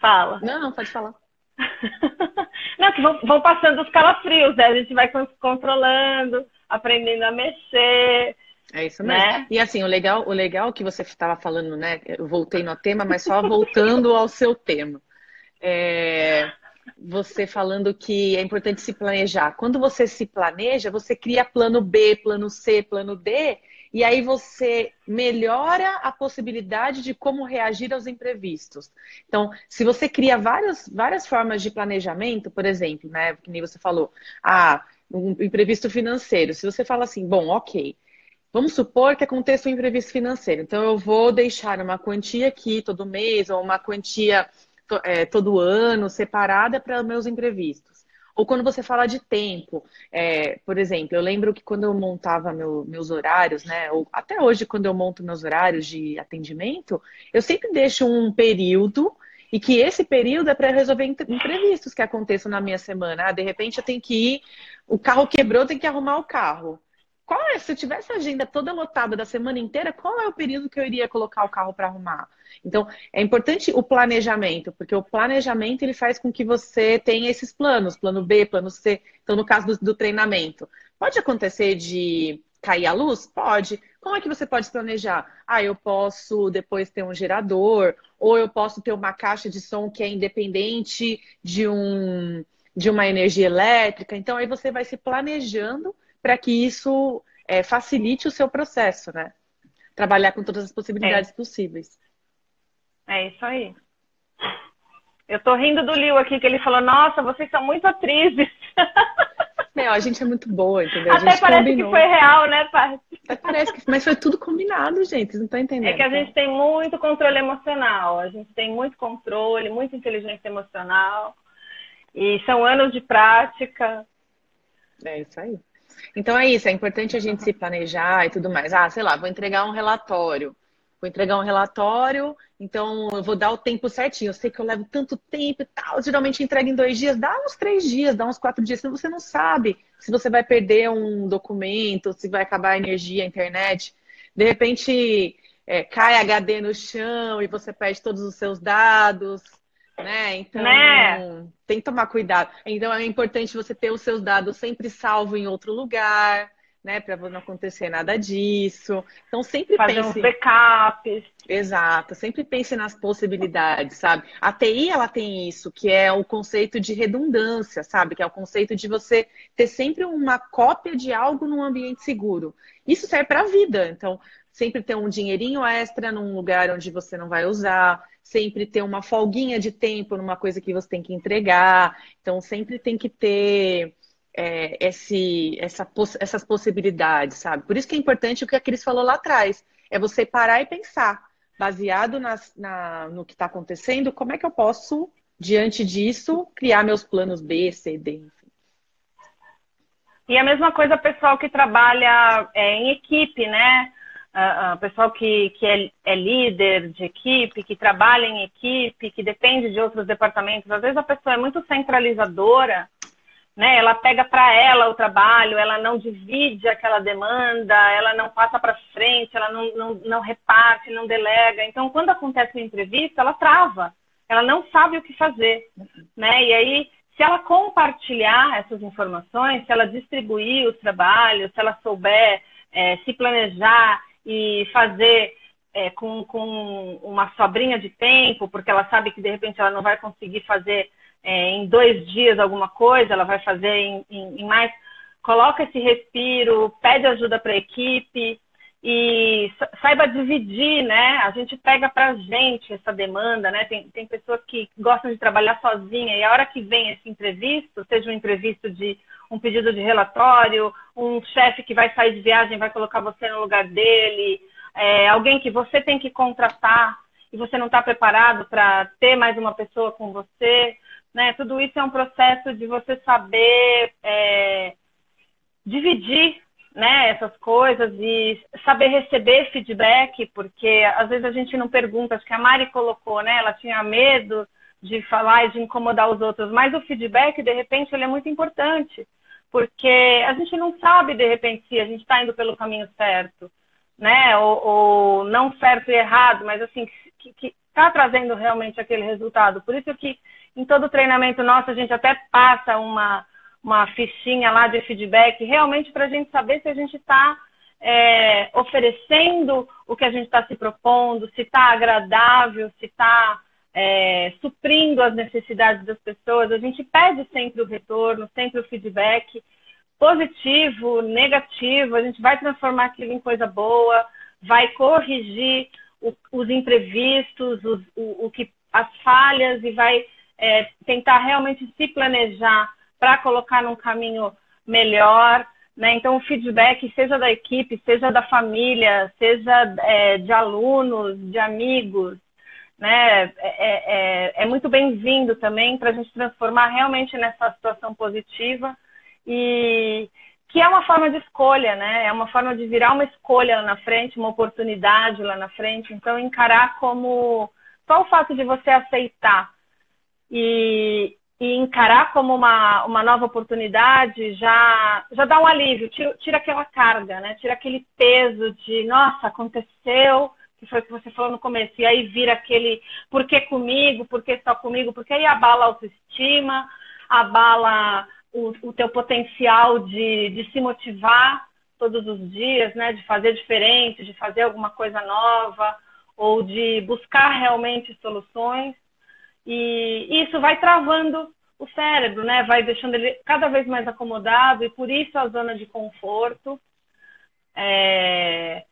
Fala. Não, não, pode falar. Não, que vão, vão, passando os calafrios, né? A gente vai controlando, aprendendo a mexer. É isso mesmo. Né? E assim, o legal, o legal que você estava falando, né? Eu voltei no tema, mas só voltando ao seu tema. É, você falando que é importante se planejar. Quando você se planeja, você cria plano B, plano C, plano D, e aí você melhora a possibilidade de como reagir aos imprevistos. Então, se você cria várias, várias formas de planejamento, por exemplo, né, que nem você falou, ah, um imprevisto financeiro. Se você fala assim, bom, ok, vamos supor que aconteça um imprevisto financeiro, então eu vou deixar uma quantia aqui todo mês ou uma quantia é, todo ano separada para meus imprevistos. Ou quando você fala de tempo, é, por exemplo, eu lembro que quando eu montava meu, meus horários, né, ou até hoje quando eu monto meus horários de atendimento, eu sempre deixo um período e que esse período é para resolver imprevistos que aconteçam na minha semana. Ah, de repente eu tenho que ir, o carro quebrou, tenho que arrumar o carro. Qual é, se eu tivesse a agenda toda lotada da semana inteira, qual é o período que eu iria colocar o carro para arrumar? Então, é importante o planejamento, porque o planejamento ele faz com que você tenha esses planos, plano B, plano C. Então, no caso do, do treinamento, pode acontecer de cair a luz? Pode. Como é que você pode planejar? Ah, eu posso depois ter um gerador, ou eu posso ter uma caixa de som que é independente de um de uma energia elétrica. Então aí você vai se planejando para que isso é, facilite o seu processo, né? Trabalhar com todas as possibilidades é. possíveis. É isso aí. Eu tô rindo do Liu aqui, que ele falou, nossa, vocês são muito atrizes. Meu, a gente é muito boa, entendeu? Até parece combinou. que foi real, né, Paty? Parece que, mas foi tudo combinado, gente. Vocês não estão entendendo. É que a gente tem muito controle emocional. A gente tem muito controle, muita inteligência emocional. E são anos de prática. É isso aí. Então é isso, é importante a gente se planejar e tudo mais. Ah, sei lá, vou entregar um relatório. Vou entregar um relatório, então eu vou dar o tempo certinho. Eu sei que eu levo tanto tempo e tal. Geralmente entrega em dois dias, dá uns três dias, dá uns quatro dias. Senão você não sabe se você vai perder um documento, se vai acabar a energia, a internet. De repente é, cai HD no chão e você perde todos os seus dados né? Então, né? tem que tomar cuidado. Então, é importante você ter os seus dados sempre salvo em outro lugar, né? Para não acontecer nada disso. Então sempre Fazer pense. Uns backups. Exato, sempre pense nas possibilidades, sabe? A TI ela tem isso, que é o conceito de redundância, sabe? Que é o conceito de você ter sempre uma cópia de algo num ambiente seguro. Isso serve para a vida. Então, sempre ter um dinheirinho extra num lugar onde você não vai usar, sempre ter uma folguinha de tempo numa coisa que você tem que entregar. Então, sempre tem que ter é, esse, essa, essas possibilidades, sabe? Por isso que é importante o que a Cris falou lá atrás. É você parar e pensar, baseado nas, na, no que está acontecendo, como é que eu posso, diante disso, criar meus planos B, C, D. E a mesma coisa pessoal que trabalha é, em equipe, né? Uh, uh, pessoal que, que é, é, líder de equipe, que trabalha em equipe, que depende de outros departamentos. Às vezes a pessoa é muito centralizadora né? Ela pega para ela o trabalho, ela não divide aquela demanda, ela não passa para frente, ela não, não, não reparte, não delega. Então, quando acontece uma entrevista, ela trava, ela não sabe o que fazer, né? E aí, se ela compartilhar essas informações, se ela distribuir os trabalhos, se ela souber é, se planejar e fazer é, com, com uma sobrinha de tempo, porque ela sabe que de repente ela não vai conseguir fazer é, em dois dias alguma coisa, ela vai fazer em, em, em mais. Coloca esse respiro, pede ajuda para a equipe e saiba dividir, né? A gente pega para a gente essa demanda, né? Tem, tem pessoas que gostam de trabalhar sozinha e a hora que vem esse imprevisto, seja um imprevisto de um pedido de relatório, um chefe que vai sair de viagem vai colocar você no lugar dele, é, alguém que você tem que contratar e você não está preparado para ter mais uma pessoa com você né? Tudo isso é um processo de você saber é, dividir né, essas coisas e saber receber feedback, porque às vezes a gente não pergunta, acho que a Mari colocou, né? Ela tinha medo de falar e de incomodar os outros, mas o feedback, de repente, ele é muito importante, porque a gente não sabe, de repente, se a gente está indo pelo caminho certo, né? Ou, ou, não certo e errado, mas assim, que está trazendo realmente aquele resultado. Por isso que em todo treinamento nosso, a gente até passa uma, uma fichinha lá de feedback, realmente para a gente saber se a gente está é, oferecendo o que a gente está se propondo, se está agradável, se está é, suprindo as necessidades das pessoas. A gente pede sempre o retorno, sempre o feedback positivo, negativo. A gente vai transformar aquilo em coisa boa, vai corrigir o, os imprevistos, os, o, o que, as falhas e vai é, tentar realmente se planejar para colocar num caminho melhor. Né? Então, o feedback, seja da equipe, seja da família, seja é, de alunos, de amigos, né? é, é, é, é muito bem-vindo também para a gente transformar realmente nessa situação positiva e que é uma forma de escolha, né? É uma forma de virar uma escolha lá na frente, uma oportunidade lá na frente. Então, encarar como só o fato de você aceitar e, e encarar como uma, uma nova oportunidade já, já dá um alívio, tira, tira aquela carga, né? Tira aquele peso de, nossa, aconteceu, que foi o que você falou no começo, e aí vira aquele por que comigo, por que só comigo, porque aí abala a autoestima, abala o, o teu potencial de, de se motivar todos os dias, né? De fazer diferente, de fazer alguma coisa nova, ou de buscar realmente soluções. E isso vai travando o cérebro, né? Vai deixando ele cada vez mais acomodado e por isso a zona de conforto. É...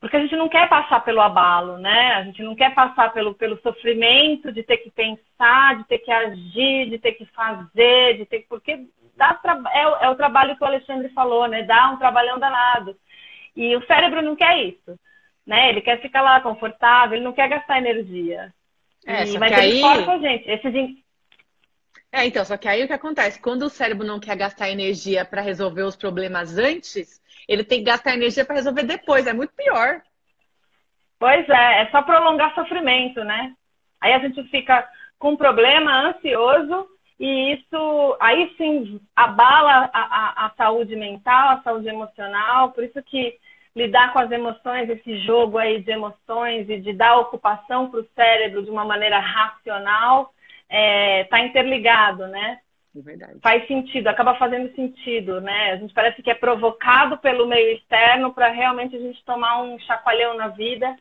Porque a gente não quer passar pelo abalo, né? A gente não quer passar pelo, pelo sofrimento de ter que pensar, de ter que agir, de ter que fazer, de ter porque dá tra... é, é o trabalho que o Alexandre falou, né? Dá um trabalhão danado. E o cérebro não quer isso, né? Ele quer ficar lá confortável, ele não quer gastar energia. É, e, mas aí... forçam a gente. Esses... É, então, só que aí o que acontece? Quando o cérebro não quer gastar energia para resolver os problemas antes, ele tem que gastar energia para resolver depois. É muito pior. Pois é, é só prolongar sofrimento, né? Aí a gente fica com um problema ansioso e isso aí sim abala a, a, a saúde mental, a saúde emocional. Por isso que lidar com as emoções, esse jogo aí de emoções e de dar ocupação para o cérebro de uma maneira racional, está é, tá interligado, né? É verdade. Faz sentido, acaba fazendo sentido, né? A gente parece que é provocado pelo meio externo para realmente a gente tomar um chacoalhão na vida.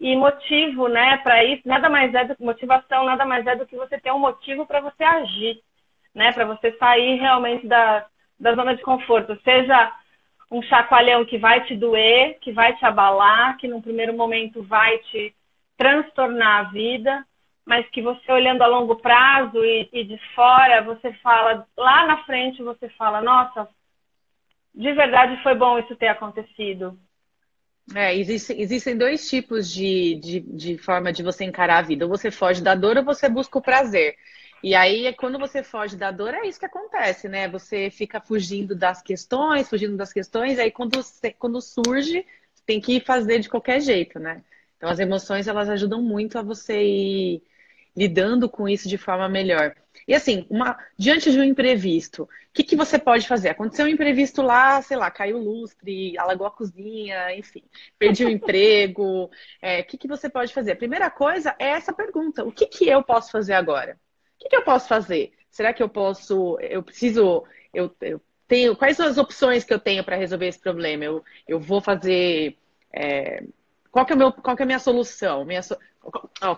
E motivo, né, para isso, nada mais é do que motivação, nada mais é do que você ter um motivo para você agir, né? Para você sair realmente da, da zona de conforto. Seja um chacoalhão que vai te doer, que vai te abalar, que num primeiro momento vai te transtornar a vida, mas que você olhando a longo prazo e, e, de fora, você fala, lá na frente você fala, nossa, de verdade foi bom isso ter acontecido. É, existem, existem dois tipos de, de, de forma de você encarar a vida. Ou você foge da dor ou você busca o prazer. E aí, quando você foge da dor, é isso que acontece, né? Você fica fugindo das questões, fugindo das questões, aí quando, quando surge, tem que fazer de qualquer jeito, né? Então, as emoções, elas ajudam muito a você ir lidando com isso de forma melhor. E assim, uma, diante de um imprevisto, o que, que você pode fazer? Aconteceu um imprevisto lá, sei lá, caiu o lustre, alagou a cozinha, enfim, perdi o emprego. É, o que, que você pode fazer? A primeira coisa é essa pergunta: o que, que eu posso fazer agora? O que, que eu posso fazer? Será que eu posso, eu preciso, eu, eu tenho, quais são as opções que eu tenho para resolver esse problema? Eu, eu vou fazer. É, qual que, é meu, qual que é a minha solução? Minha,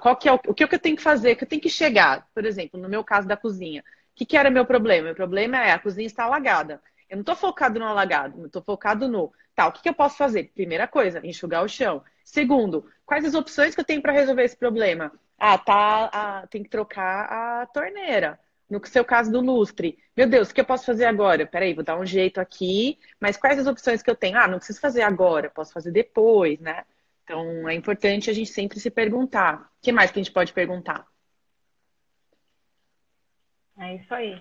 qual que é o, o que eu tenho que fazer? que eu tenho que chegar? Por exemplo, no meu caso da cozinha. O que, que era meu problema? Meu problema é a cozinha está alagada. Eu não estou focado no alagado, estou focado no. Tá, o que, que eu posso fazer? Primeira coisa, enxugar o chão. Segundo, quais as opções que eu tenho para resolver esse problema? Ah, tá. Ah, tem que trocar a torneira. No seu caso do lustre. Meu Deus, o que eu posso fazer agora? Peraí, vou dar um jeito aqui. Mas quais as opções que eu tenho? Ah, não preciso fazer agora, posso fazer depois, né? Então, é importante a gente sempre se perguntar. O que mais que a gente pode perguntar? É isso aí.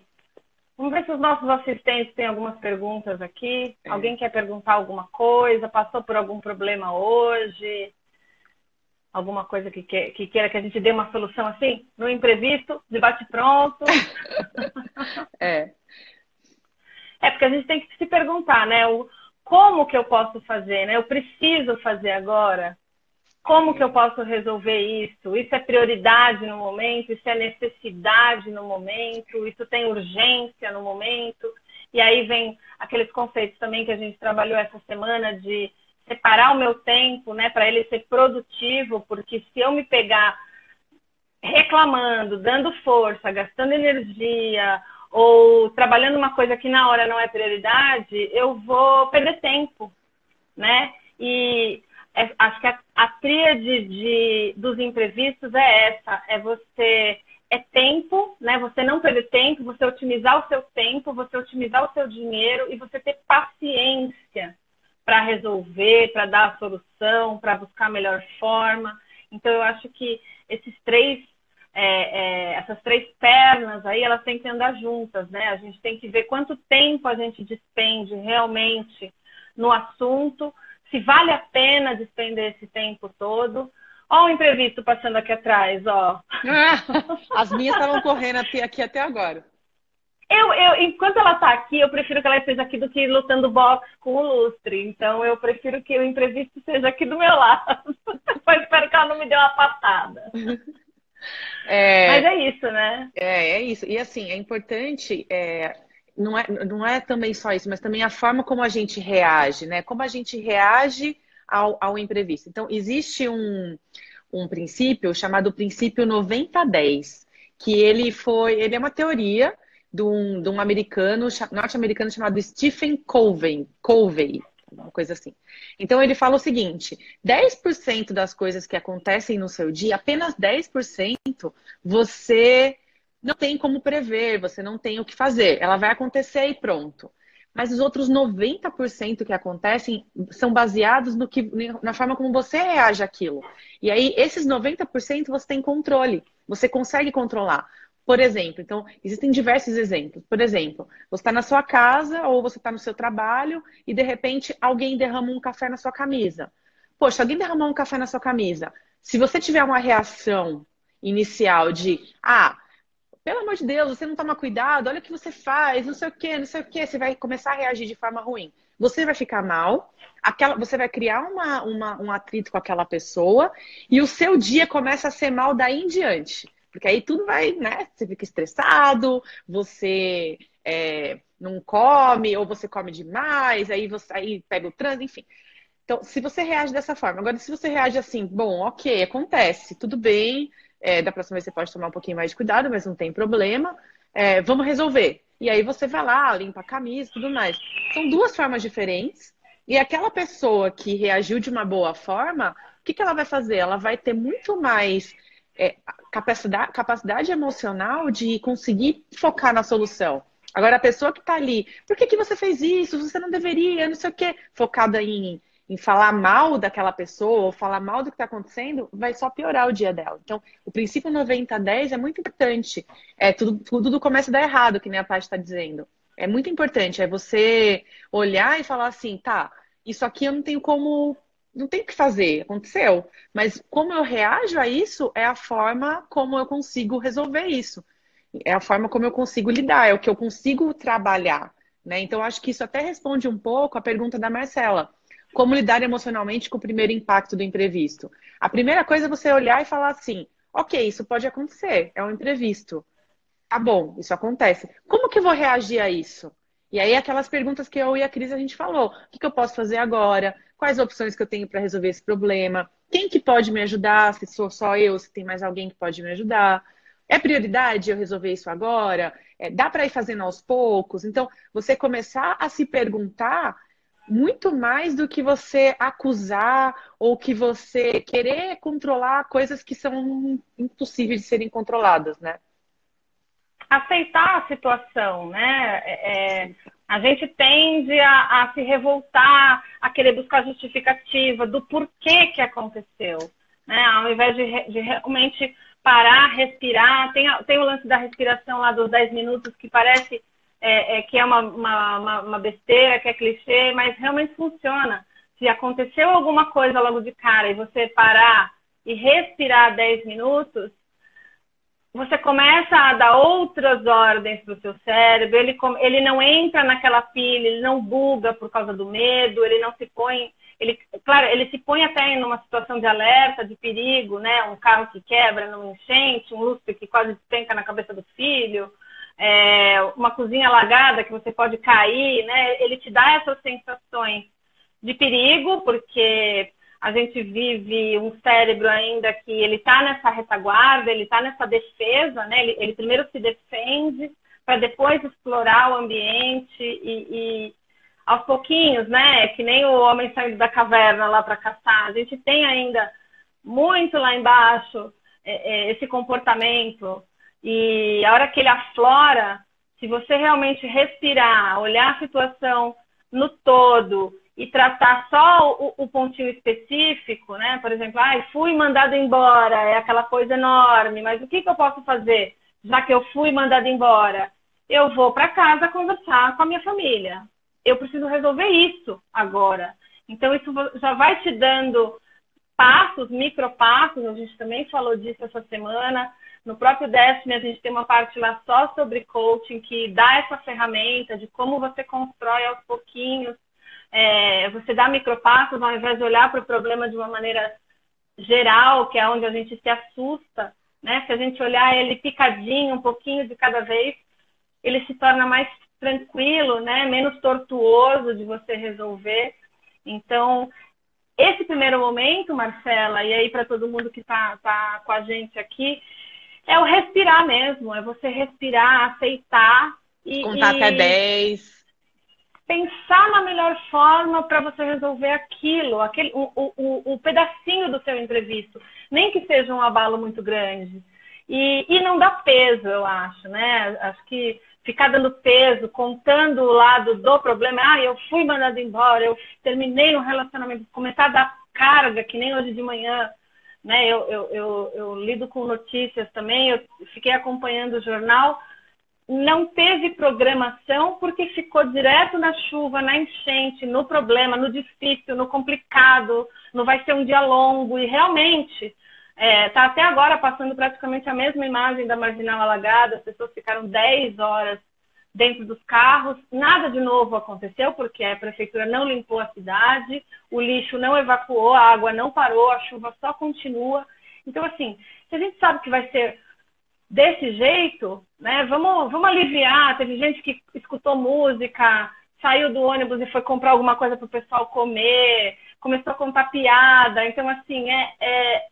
Vamos ver se os nossos assistentes têm algumas perguntas aqui. É. Alguém quer perguntar alguma coisa? Passou por algum problema hoje? Alguma coisa que, que, que queira que a gente dê uma solução assim? No imprevisto, debate pronto. é. É porque a gente tem que se perguntar, né? O, como que eu posso fazer, né? Eu preciso fazer agora. Como que eu posso resolver isso? Isso é prioridade no momento? Isso é necessidade no momento? Isso tem urgência no momento? E aí vem aqueles conceitos também que a gente trabalhou essa semana de separar o meu tempo, né, para ele ser produtivo, porque se eu me pegar reclamando, dando força, gastando energia, ou trabalhando uma coisa que na hora não é prioridade, eu vou perder tempo, né? E é, acho que a, a tríade de, dos imprevistos é essa, é você é tempo, né? Você não perder tempo, você otimizar o seu tempo, você otimizar o seu dinheiro e você ter paciência para resolver, para dar a solução, para buscar a melhor forma. Então eu acho que esses três é, é, essas três pernas aí, elas têm que andar juntas, né? A gente tem que ver quanto tempo a gente despende realmente no assunto, se vale a pena despender esse tempo todo. Ó o imprevisto passando aqui atrás, ó. as minhas estavam correndo aqui até agora. Eu, eu, enquanto ela está aqui, eu prefiro que ela esteja aqui do que lutando boxe com o lustre. Então, eu prefiro que o imprevisto seja aqui do meu lado. Mas espero que ela não me dê uma patada. É, Mas é isso, né? É, é isso. E assim, é importante. É, não, é, não é também só isso, mas também a forma como a gente reage, né? Como a gente reage ao, ao imprevisto. Então, existe um, um princípio chamado princípio 90-10, que ele foi. Ele é uma teoria de um, de um americano, norte-americano chamado Stephen Covey. Covey uma coisa assim. Então ele fala o seguinte: 10% das coisas que acontecem no seu dia, apenas 10% você não tem como prever, você não tem o que fazer. Ela vai acontecer e pronto. Mas os outros 90% que acontecem são baseados no que, na forma como você reage àquilo. E aí, esses 90% você tem controle, você consegue controlar. Por exemplo, então, existem diversos exemplos. Por exemplo, você está na sua casa ou você está no seu trabalho e de repente alguém derrama um café na sua camisa. Poxa, alguém derramou um café na sua camisa. Se você tiver uma reação inicial de, ah, pelo amor de Deus, você não toma cuidado, olha o que você faz, não sei o quê, não sei o quê, você vai começar a reagir de forma ruim. Você vai ficar mal, aquela, você vai criar uma, uma, um atrito com aquela pessoa e o seu dia começa a ser mal daí em diante. Porque aí tudo vai, né? Você fica estressado, você é, não come, ou você come demais, aí você aí pega o trânsito, enfim. Então, se você reage dessa forma, agora se você reage assim, bom, ok, acontece, tudo bem, é, da próxima vez você pode tomar um pouquinho mais de cuidado, mas não tem problema, é, vamos resolver. E aí você vai lá, limpa a camisa tudo mais. São duas formas diferentes, e aquela pessoa que reagiu de uma boa forma, o que, que ela vai fazer? Ela vai ter muito mais é, capacidade, capacidade emocional de conseguir focar na solução. Agora, a pessoa que está ali, por que, que você fez isso? Você não deveria, não sei o quê, focada em em falar mal daquela pessoa ou falar mal do que está acontecendo, vai só piorar o dia dela. Então, o princípio 90-10 é muito importante. É, tudo, tudo começa a dar errado, que nem a Paty está dizendo. É muito importante. É você olhar e falar assim, tá, isso aqui eu não tenho como. Não tenho o que fazer, aconteceu. Mas como eu reajo a isso é a forma como eu consigo resolver isso. É a forma como eu consigo lidar, é o que eu consigo trabalhar. Né? Então, acho que isso até responde um pouco a pergunta da Marcela como lidar emocionalmente com o primeiro impacto do imprevisto? A primeira coisa é você olhar e falar assim: ok, isso pode acontecer, é um imprevisto. Tá bom, isso acontece. Como que eu vou reagir a isso? E aí, aquelas perguntas que eu e a Cris a gente falou: o que, que eu posso fazer agora? Quais opções que eu tenho para resolver esse problema? Quem que pode me ajudar? Se sou só eu, se tem mais alguém que pode me ajudar? É prioridade eu resolver isso agora? É, dá para ir fazendo aos poucos? Então, você começar a se perguntar muito mais do que você acusar ou que você querer controlar coisas que são impossíveis de serem controladas, né? Aceitar a situação, né? É, é, a gente tende a, a, se revoltar, a querer buscar justificativa do porquê que aconteceu, né? Ao invés de, de realmente parar, respirar, tem, tem o lance da respiração lá dos 10 minutos que parece é, é, que é uma, uma, uma, besteira, que é clichê, mas realmente funciona. Se aconteceu alguma coisa logo de cara e você parar e respirar 10 minutos, você começa a dar outras ordens para o seu cérebro, ele, ele não entra naquela pilha, ele não buga por causa do medo, ele não se põe. Ele, claro, ele se põe até em uma situação de alerta, de perigo, né? Um carro que quebra numa enchente, um lustre que quase despenca na cabeça do filho, é, uma cozinha alagada que você pode cair, né? Ele te dá essas sensações de perigo, porque a gente vive um cérebro ainda que ele está nessa retaguarda, ele está nessa defesa, né? Ele, ele primeiro se defende para depois explorar o ambiente e, e, aos pouquinhos, né? Que nem o homem saindo da caverna lá para caçar. A gente tem ainda muito lá embaixo é, é, esse comportamento e a hora que ele aflora, se você realmente respirar, olhar a situação no todo e tratar só o, o pontinho específico, né? Por exemplo, ah, fui mandado embora, é aquela coisa enorme, mas o que, que eu posso fazer já que eu fui mandado embora? Eu vou para casa conversar com a minha família. Eu preciso resolver isso agora. Então, isso já vai te dando passos, micropassos, a gente também falou disso essa semana, no próprio Destiny, a gente tem uma parte lá só sobre coaching, que dá essa ferramenta de como você constrói aos pouquinhos. É, você dá micropassos ao invés de olhar para o problema de uma maneira geral, que é onde a gente se assusta. Né? Se a gente olhar ele picadinho, um pouquinho de cada vez, ele se torna mais tranquilo, né? menos tortuoso de você resolver. Então, esse primeiro momento, Marcela, e aí para todo mundo que está tá com a gente aqui, é o respirar mesmo, é você respirar, aceitar e. Contar e até 10. Pensar na melhor forma para você resolver aquilo, aquele, o, o, o pedacinho do seu imprevisto. Nem que seja um abalo muito grande. E, e não dá peso, eu acho, né? Acho que ficar dando peso, contando o lado do problema, ah, eu fui mandado embora, eu terminei um relacionamento, começar a dar carga, que nem hoje de manhã, né? Eu, eu, eu, eu lido com notícias também, eu fiquei acompanhando o jornal. Não teve programação porque ficou direto na chuva, na enchente, no problema, no difícil, no complicado, não vai ser um dia longo. E realmente, está é, tá até agora passando praticamente a mesma imagem da marginal alagada, as pessoas ficaram 10 horas dentro dos carros. Nada de novo aconteceu, porque a prefeitura não limpou a cidade, o lixo não evacuou, a água não parou, a chuva só continua. Então, assim, se a gente sabe que vai ser desse jeito, né? Vamos, vamos aliviar. Teve gente que escutou música, saiu do ônibus e foi comprar alguma coisa para o pessoal comer, começou a contar piada. Então, assim, é, é,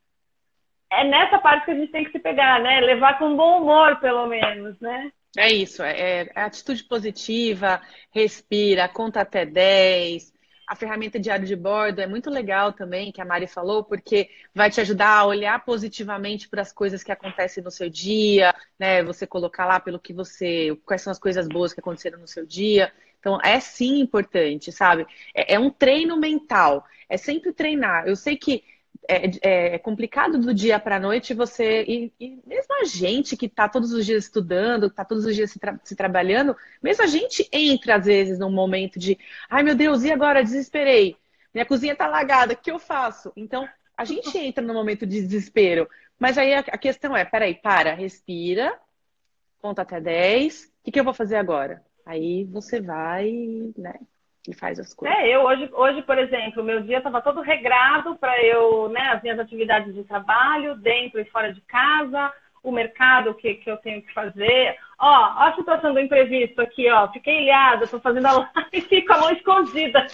é nessa parte que a gente tem que se pegar, né? Levar com bom humor, pelo menos, né? É isso, é, é atitude positiva, respira, conta até 10, a ferramenta diário de bordo é muito legal também, que a Mari falou, porque vai te ajudar a olhar positivamente para as coisas que acontecem no seu dia, né? Você colocar lá pelo que você. quais são as coisas boas que aconteceram no seu dia. Então, é sim importante, sabe? É, é um treino mental. É sempre treinar. Eu sei que é, é, complicado do dia para a noite você. E, e, mesmo a gente que está todos os dias estudando, está todos os dias se, tra se, trabalhando, mesmo a gente entra às vezes num momento de ai meu Deus, e agora? Desesperei. Minha cozinha está alagada, o que eu faço? Então, a gente entra no momento de desespero. Mas aí a, a questão é: peraí, para, respira, conta até 10, o que, que eu vou fazer agora? Aí você vai, né? E faz as coisas. É, eu hoje, hoje por exemplo, meu dia estava todo regrado para eu, né, as minhas atividades de trabalho, dentro e fora de casa, o mercado que, que eu tenho que fazer. Ó, ó a situação do imprevisto aqui, ó. Fiquei ilhada, estou fazendo a live com a mão escondida,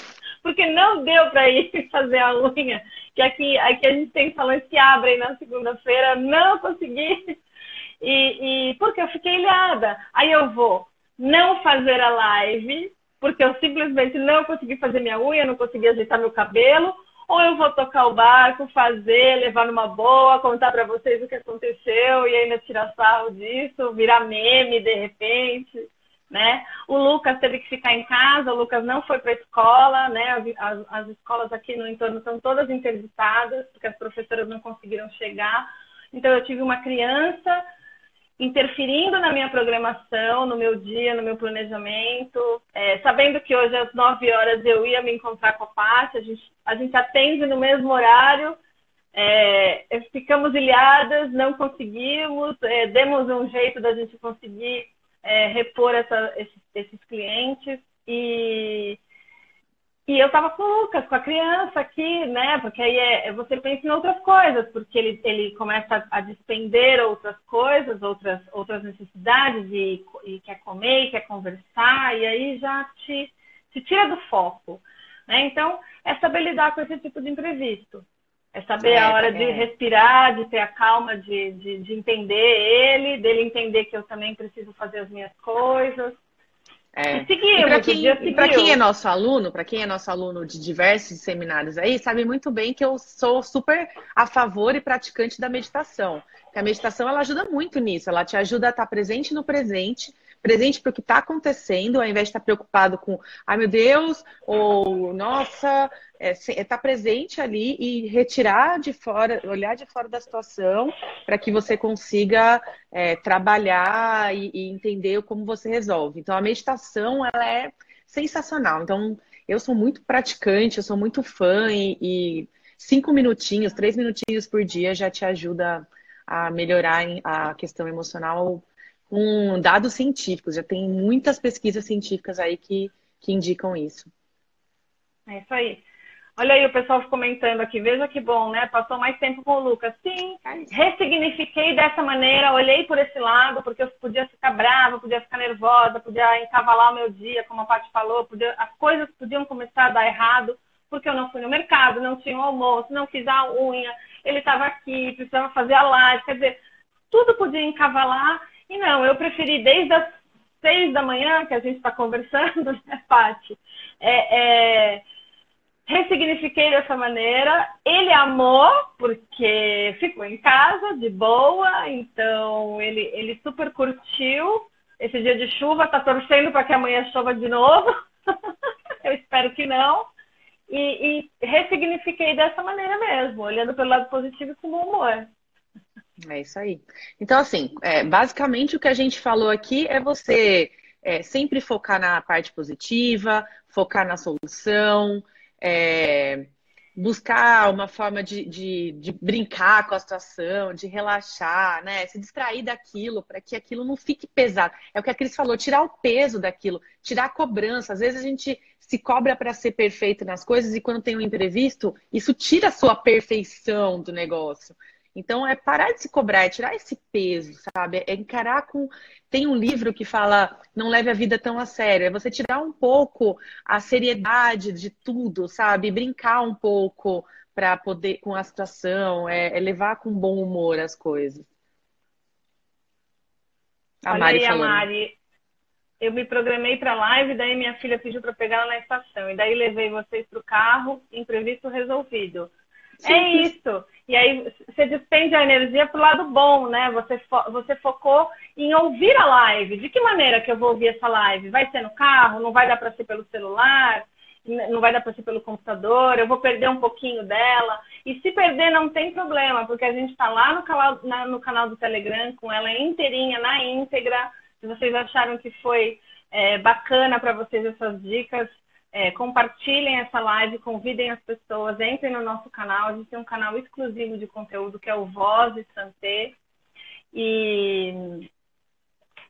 porque não deu para ir fazer a unha. Que aqui, aqui a gente tem salões que abrem na segunda-feira, não consegui. E, e porque eu fiquei ilhada. Aí eu vou não fazer a live, porque eu simplesmente não consegui fazer minha unha, não consegui ajeitar meu cabelo, ou eu vou tocar o barco, fazer, levar numa boa, contar para vocês o que aconteceu e ainda tirar sarro disso, virar meme de repente, né? O Lucas teve que ficar em casa, o Lucas não foi para a escola, né? As, as, as escolas aqui no entorno estão todas interditadas, porque as professoras não conseguiram chegar. Então eu tive uma criança interferindo na minha programação, no meu dia, no meu planejamento, é, sabendo que hoje às 9 horas eu ia me encontrar com a Paty, a gente, a gente atende no mesmo horário, é, ficamos ilhadas, não conseguimos, é, demos um jeito da gente conseguir é, repor essa, esses, esses clientes. E e eu estava com o Lucas, com a criança aqui, né? Porque aí é, é, você pensa em outras coisas, porque ele, ele começa a, despender outras coisas, outras, outras necessidades, e, e quer comer, quer conversar, e aí já te, te tira do foco. Né? Então, é saber lidar com esse tipo de imprevisto. É saber é, a hora é. de respirar, de ter a calma de, de, de entender ele, dele entender que eu também preciso fazer as minhas coisas. É. E para quem, quem, é nosso aluno, para quem é nosso aluno de diversos seminários aí, sabe muito bem que eu sou super a favor e praticante da meditação. Que a meditação ela ajuda muito nisso, ela te ajuda a estar presente no presente, presente para o que está acontecendo, ao invés de estar preocupado com, ai meu Deus, ou nossa, é, estar é, tá presente ali e retirar de fora, olhar de fora da situação, para que você consiga é, trabalhar e, e, entender como você resolve. Então, a meditação ela é sensacional. Então, eu sou muito praticante, eu sou muito fã e, e cinco minutinhos, três minutinhos por dia já te ajuda a melhorar a questão emocional com dados científicos. Já tem muitas pesquisas científicas aí que, que indicam isso. É isso aí. Olha aí o pessoal comentando aqui, veja que bom, né? Passou mais tempo com o Lucas. Sim, ressignifiquei dessa maneira, olhei por esse lado, porque eu podia ficar brava, podia ficar nervosa, podia encavalar o meu dia, como a Paty falou, podia, as coisas podiam começar a dar errado, porque eu não fui no mercado, não tinha o almoço, não fiz a unha, ele estava aqui, precisava fazer a live, quer dizer, tudo podia encavalar e não, eu preferi desde as seis da manhã, que a gente está conversando, né, Paty? É, é, ressignifiquei dessa maneira. Ele amou, porque ficou em casa, de boa, então ele, ele super curtiu. Esse dia de chuva, tá torcendo para que amanhã chova de novo. eu espero que não. E, e ressignifiquei dessa maneira mesmo, olhando pelo lado positivo e com bom humor. É isso aí. Então, assim, é, basicamente o que a gente falou aqui é você é, sempre focar na parte positiva, focar na solução, é, buscar uma forma de, de, de, brincar com a situação, de relaxar, né? Se distrair daquilo para que aquilo não fique pesado. É o que a Cris falou, tirar o peso daquilo, tirar a cobrança. Às vezes a gente se cobra para ser perfeito nas coisas e quando tem um imprevisto, isso tira a sua perfeição do negócio. Então é parar de se cobrar, é tirar esse peso, sabe? É encarar com. Tem um livro que fala não leve a vida tão a sério. É você tirar um pouco a seriedade de tudo, sabe? Brincar um pouco para poder com a situação, é, é, levar com bom humor as coisas. A Olha Mari aí, falando. a Mari. Eu me programei para live, daí minha filha pediu para pegar ela na estação. E daí levei vocês para o carro, imprevisto resolvido. É isso. E aí você despende a energia para o lado bom, né? Você, fo você focou em ouvir a live. De que maneira que eu vou ouvir essa live? Vai ser no carro? Não vai dar para ser pelo celular? Não vai dar para ser pelo computador? Eu vou perder um pouquinho dela? E se perder, não tem problema, porque a gente está lá no canal, na, no canal do Telegram com ela inteirinha, na íntegra. Se vocês acharam que foi é, bacana para vocês essas dicas, é, compartilhem essa live, convidem as pessoas, entrem no nosso canal. A gente tem um canal exclusivo de conteúdo que é o Voz de Santé. E,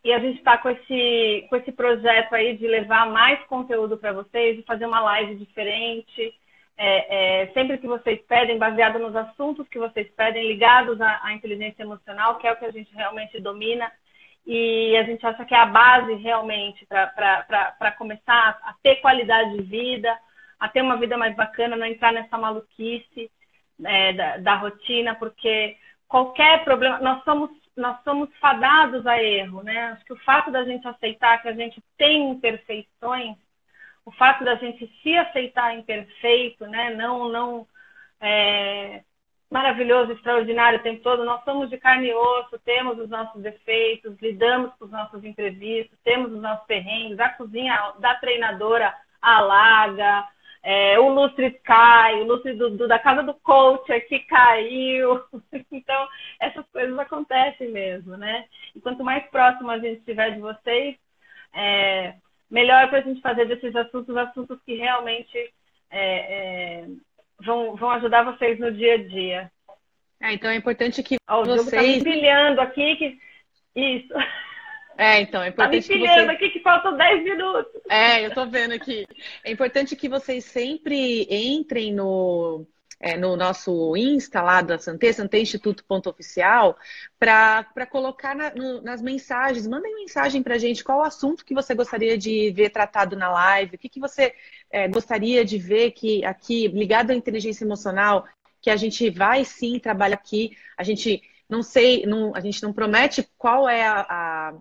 e a gente está com esse, com esse projeto aí de levar mais conteúdo para vocês, de fazer uma live diferente. É, é, sempre que vocês pedem, baseado nos assuntos que vocês pedem, ligados à, à inteligência emocional, que é o que a gente realmente domina e a gente acha que é a base realmente para começar a ter qualidade de vida, a ter uma vida mais bacana, não entrar nessa maluquice é, da, da, rotina, porque qualquer problema, nós somos, nós somos fadados a erro, né? Acho que o fato da gente aceitar que a gente tem imperfeições, o fato da gente se aceitar imperfeito, né? Não, não é, maravilhoso, extraordinário o tempo todo. Nós somos de carne e osso, temos os nossos defeitos, lidamos com os nossos imprevistos, temos os nossos perrengues. A cozinha da treinadora alaga, é, o lustre cai, o lustre do, do, da casa do coach aqui caiu. Então, essas coisas acontecem mesmo, né? E quanto mais próximo a gente estiver de vocês, é, melhor para a gente fazer desses assuntos assuntos que realmente é, é vão, vão ajudar vocês no dia a dia. É, então é importante que Ó, o vocês... Tá me pilhando aqui que... Isso. É, então, é importante tá me que vocês... aqui que faltam 10 minutos. É, eu tô vendo aqui. É importante que vocês sempre entrem no é, no nosso Insta lá da Santé, santéinstituto.oficial, para colocar na, no, nas mensagens. Mandem mensagem para a gente qual o assunto que você gostaria de ver tratado na live, o que, que você é, gostaria de ver que aqui, ligado à inteligência emocional, que a gente vai sim trabalhar aqui. A gente não sei, não, a gente não promete qual é a, a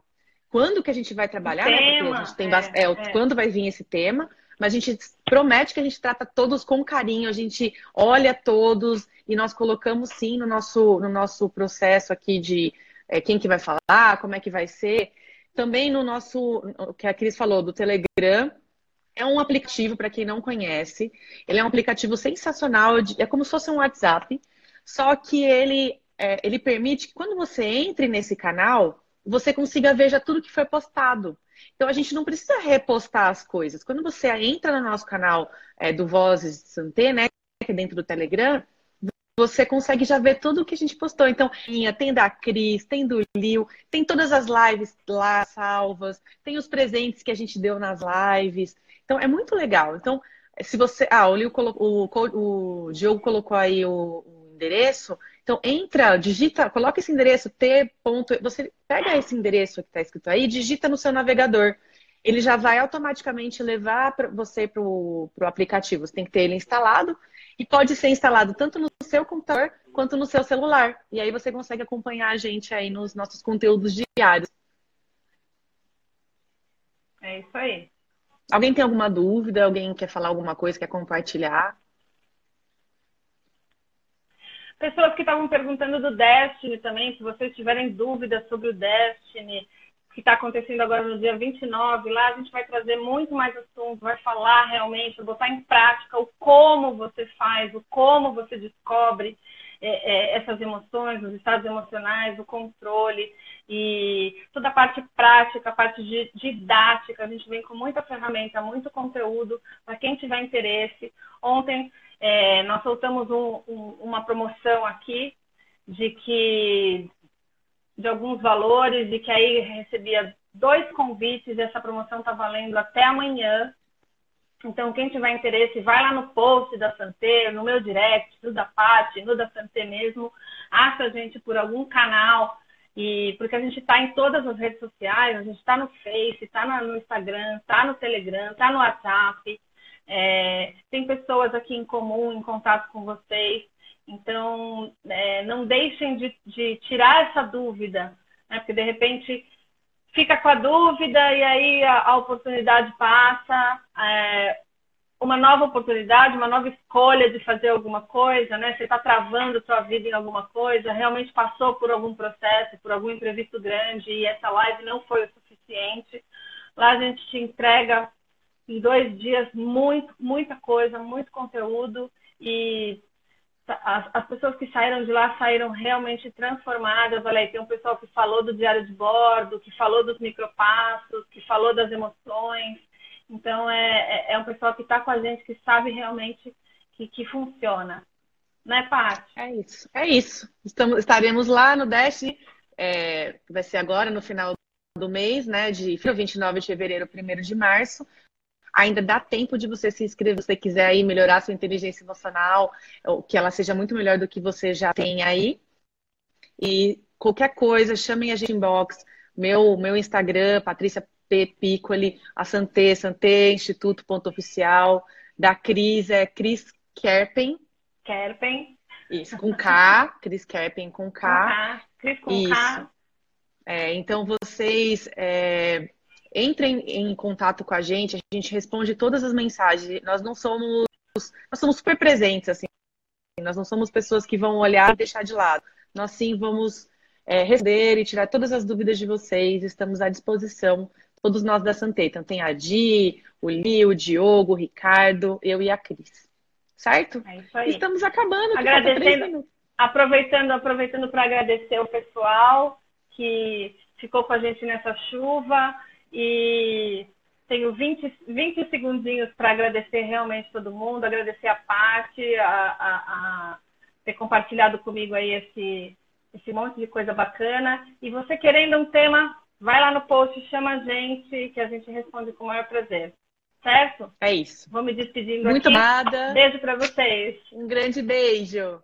quando que a gente vai trabalhar, né? Porque a gente tem é, é, é, quando vai vir esse tema, mas a gente promete que a gente trata todos com carinho, a gente olha todos e nós colocamos sim no nosso, no nosso processo aqui de é, quem que vai falar, como é que vai ser. Também no nosso, o que a Cris falou, do Telegram, é um aplicativo para quem não conhece. Ele é um aplicativo sensacional, é como se fosse um WhatsApp, só que ele, é, ele permite que quando você entre nesse canal, você consiga ver já tudo que foi postado. Então a gente não precisa repostar as coisas. Quando você entra no nosso canal é, do Vozes de Santé, né, que é dentro do Telegram, você consegue já ver tudo o que a gente postou. Então, tem da Cris, tem do Lil, tem todas as lives lá salvas, tem os presentes que a gente deu nas lives. Então, é muito legal. Então, se você. Ah, o colocou, o, o Diogo colocou aí o, o endereço. Então, entra, digita, coloca esse endereço T. Você pega esse endereço que está escrito aí, digita no seu navegador. Ele já vai automaticamente levar você para o aplicativo. Você tem que ter ele instalado e pode ser instalado tanto no seu computador quanto no seu celular. E aí você consegue acompanhar a gente aí nos nossos conteúdos diários. É isso aí. Alguém tem alguma dúvida? Alguém quer falar alguma coisa, quer compartilhar? Pessoas que estavam perguntando do Destiny também, se vocês tiverem dúvidas sobre o Destiny, que está acontecendo agora no dia 29, lá a gente vai trazer muito mais assuntos, vai falar realmente, botar em prática o como você faz, o como você descobre é, é, essas emoções, os estados emocionais, o controle e toda a parte prática, a parte de, didática. A gente vem com muita ferramenta, muito conteúdo para quem tiver interesse. Ontem é, nós soltamos um, um, uma promoção aqui de que de alguns valores e que aí recebia dois convites e essa promoção está valendo até amanhã. Então, quem tiver interesse, vai lá no post da Santé, no meu direct, no da Paty, no da Santé mesmo. acha a gente por algum canal, e porque a gente está em todas as redes sociais, a gente está no Face, está no Instagram, está no Telegram, está no WhatsApp. É, tem pessoas aqui em comum em contato com vocês. Então, é, não deixem de, de, tirar essa dúvida, né? porque de repente fica com a dúvida e aí a, a oportunidade passa. É, uma nova oportunidade, uma nova escolha de fazer alguma coisa, né? Você está travando sua vida em alguma coisa, realmente passou por algum processo, por algum imprevisto grande e essa live não foi o suficiente. Lá a gente te entrega em dois dias muito, muita coisa, muito conteúdo e as, as, pessoas que saíram de lá saíram realmente transformadas. Olha aí, tem um pessoal que falou do diário de bordo, que falou dos micropassos, que falou das emoções, então, é, é, é um pessoal que está com a gente, que sabe realmente que, que funciona. Né, Paty? É isso. É isso. Estamos, estaremos lá no Dash, é, vai ser agora, no final do mês, né? De 29 de fevereiro, 1 de março. Ainda dá tempo de você se inscrever se você quiser aí melhorar sua inteligência emocional, que ela seja muito melhor do que você já tem aí. E qualquer coisa, chamem a gente inbox. Meu, meu Instagram, Patrícia P Piccoli, a Santé, Santé Instituto Ponto Oficial, da Cris é Cris Kerpen. Kerpen. Isso, com K, Cris Kerpen com K. Com K. Cris com Isso. K. É, então vocês é, entrem em contato com a gente, a gente responde todas as mensagens. Nós não somos, nós somos super presentes assim. Nós não somos pessoas que vão olhar e deixar de lado. Nós sim vamos é, responder e tirar todas as dúvidas de vocês. Estamos à disposição todos nós da Santei. Então tem a Di, o Li, o Diogo, o Ricardo, eu e a Cris. Certo? É isso aí. Estamos acabando. Agradecendo, aproveitando, aproveitando para agradecer o pessoal que ficou com a gente nessa chuva e tenho 20, 20 segundinhos para agradecer realmente todo mundo, agradecer a parte, a, a, a, ter compartilhado comigo aí esse, esse monte de coisa bacana. E você querendo um tema Vai lá no post, chama a gente, que a gente responde com o maior prazer. Certo? É isso. Vou me despedindo Muito aqui. nada. Beijo para vocês. Um grande beijo.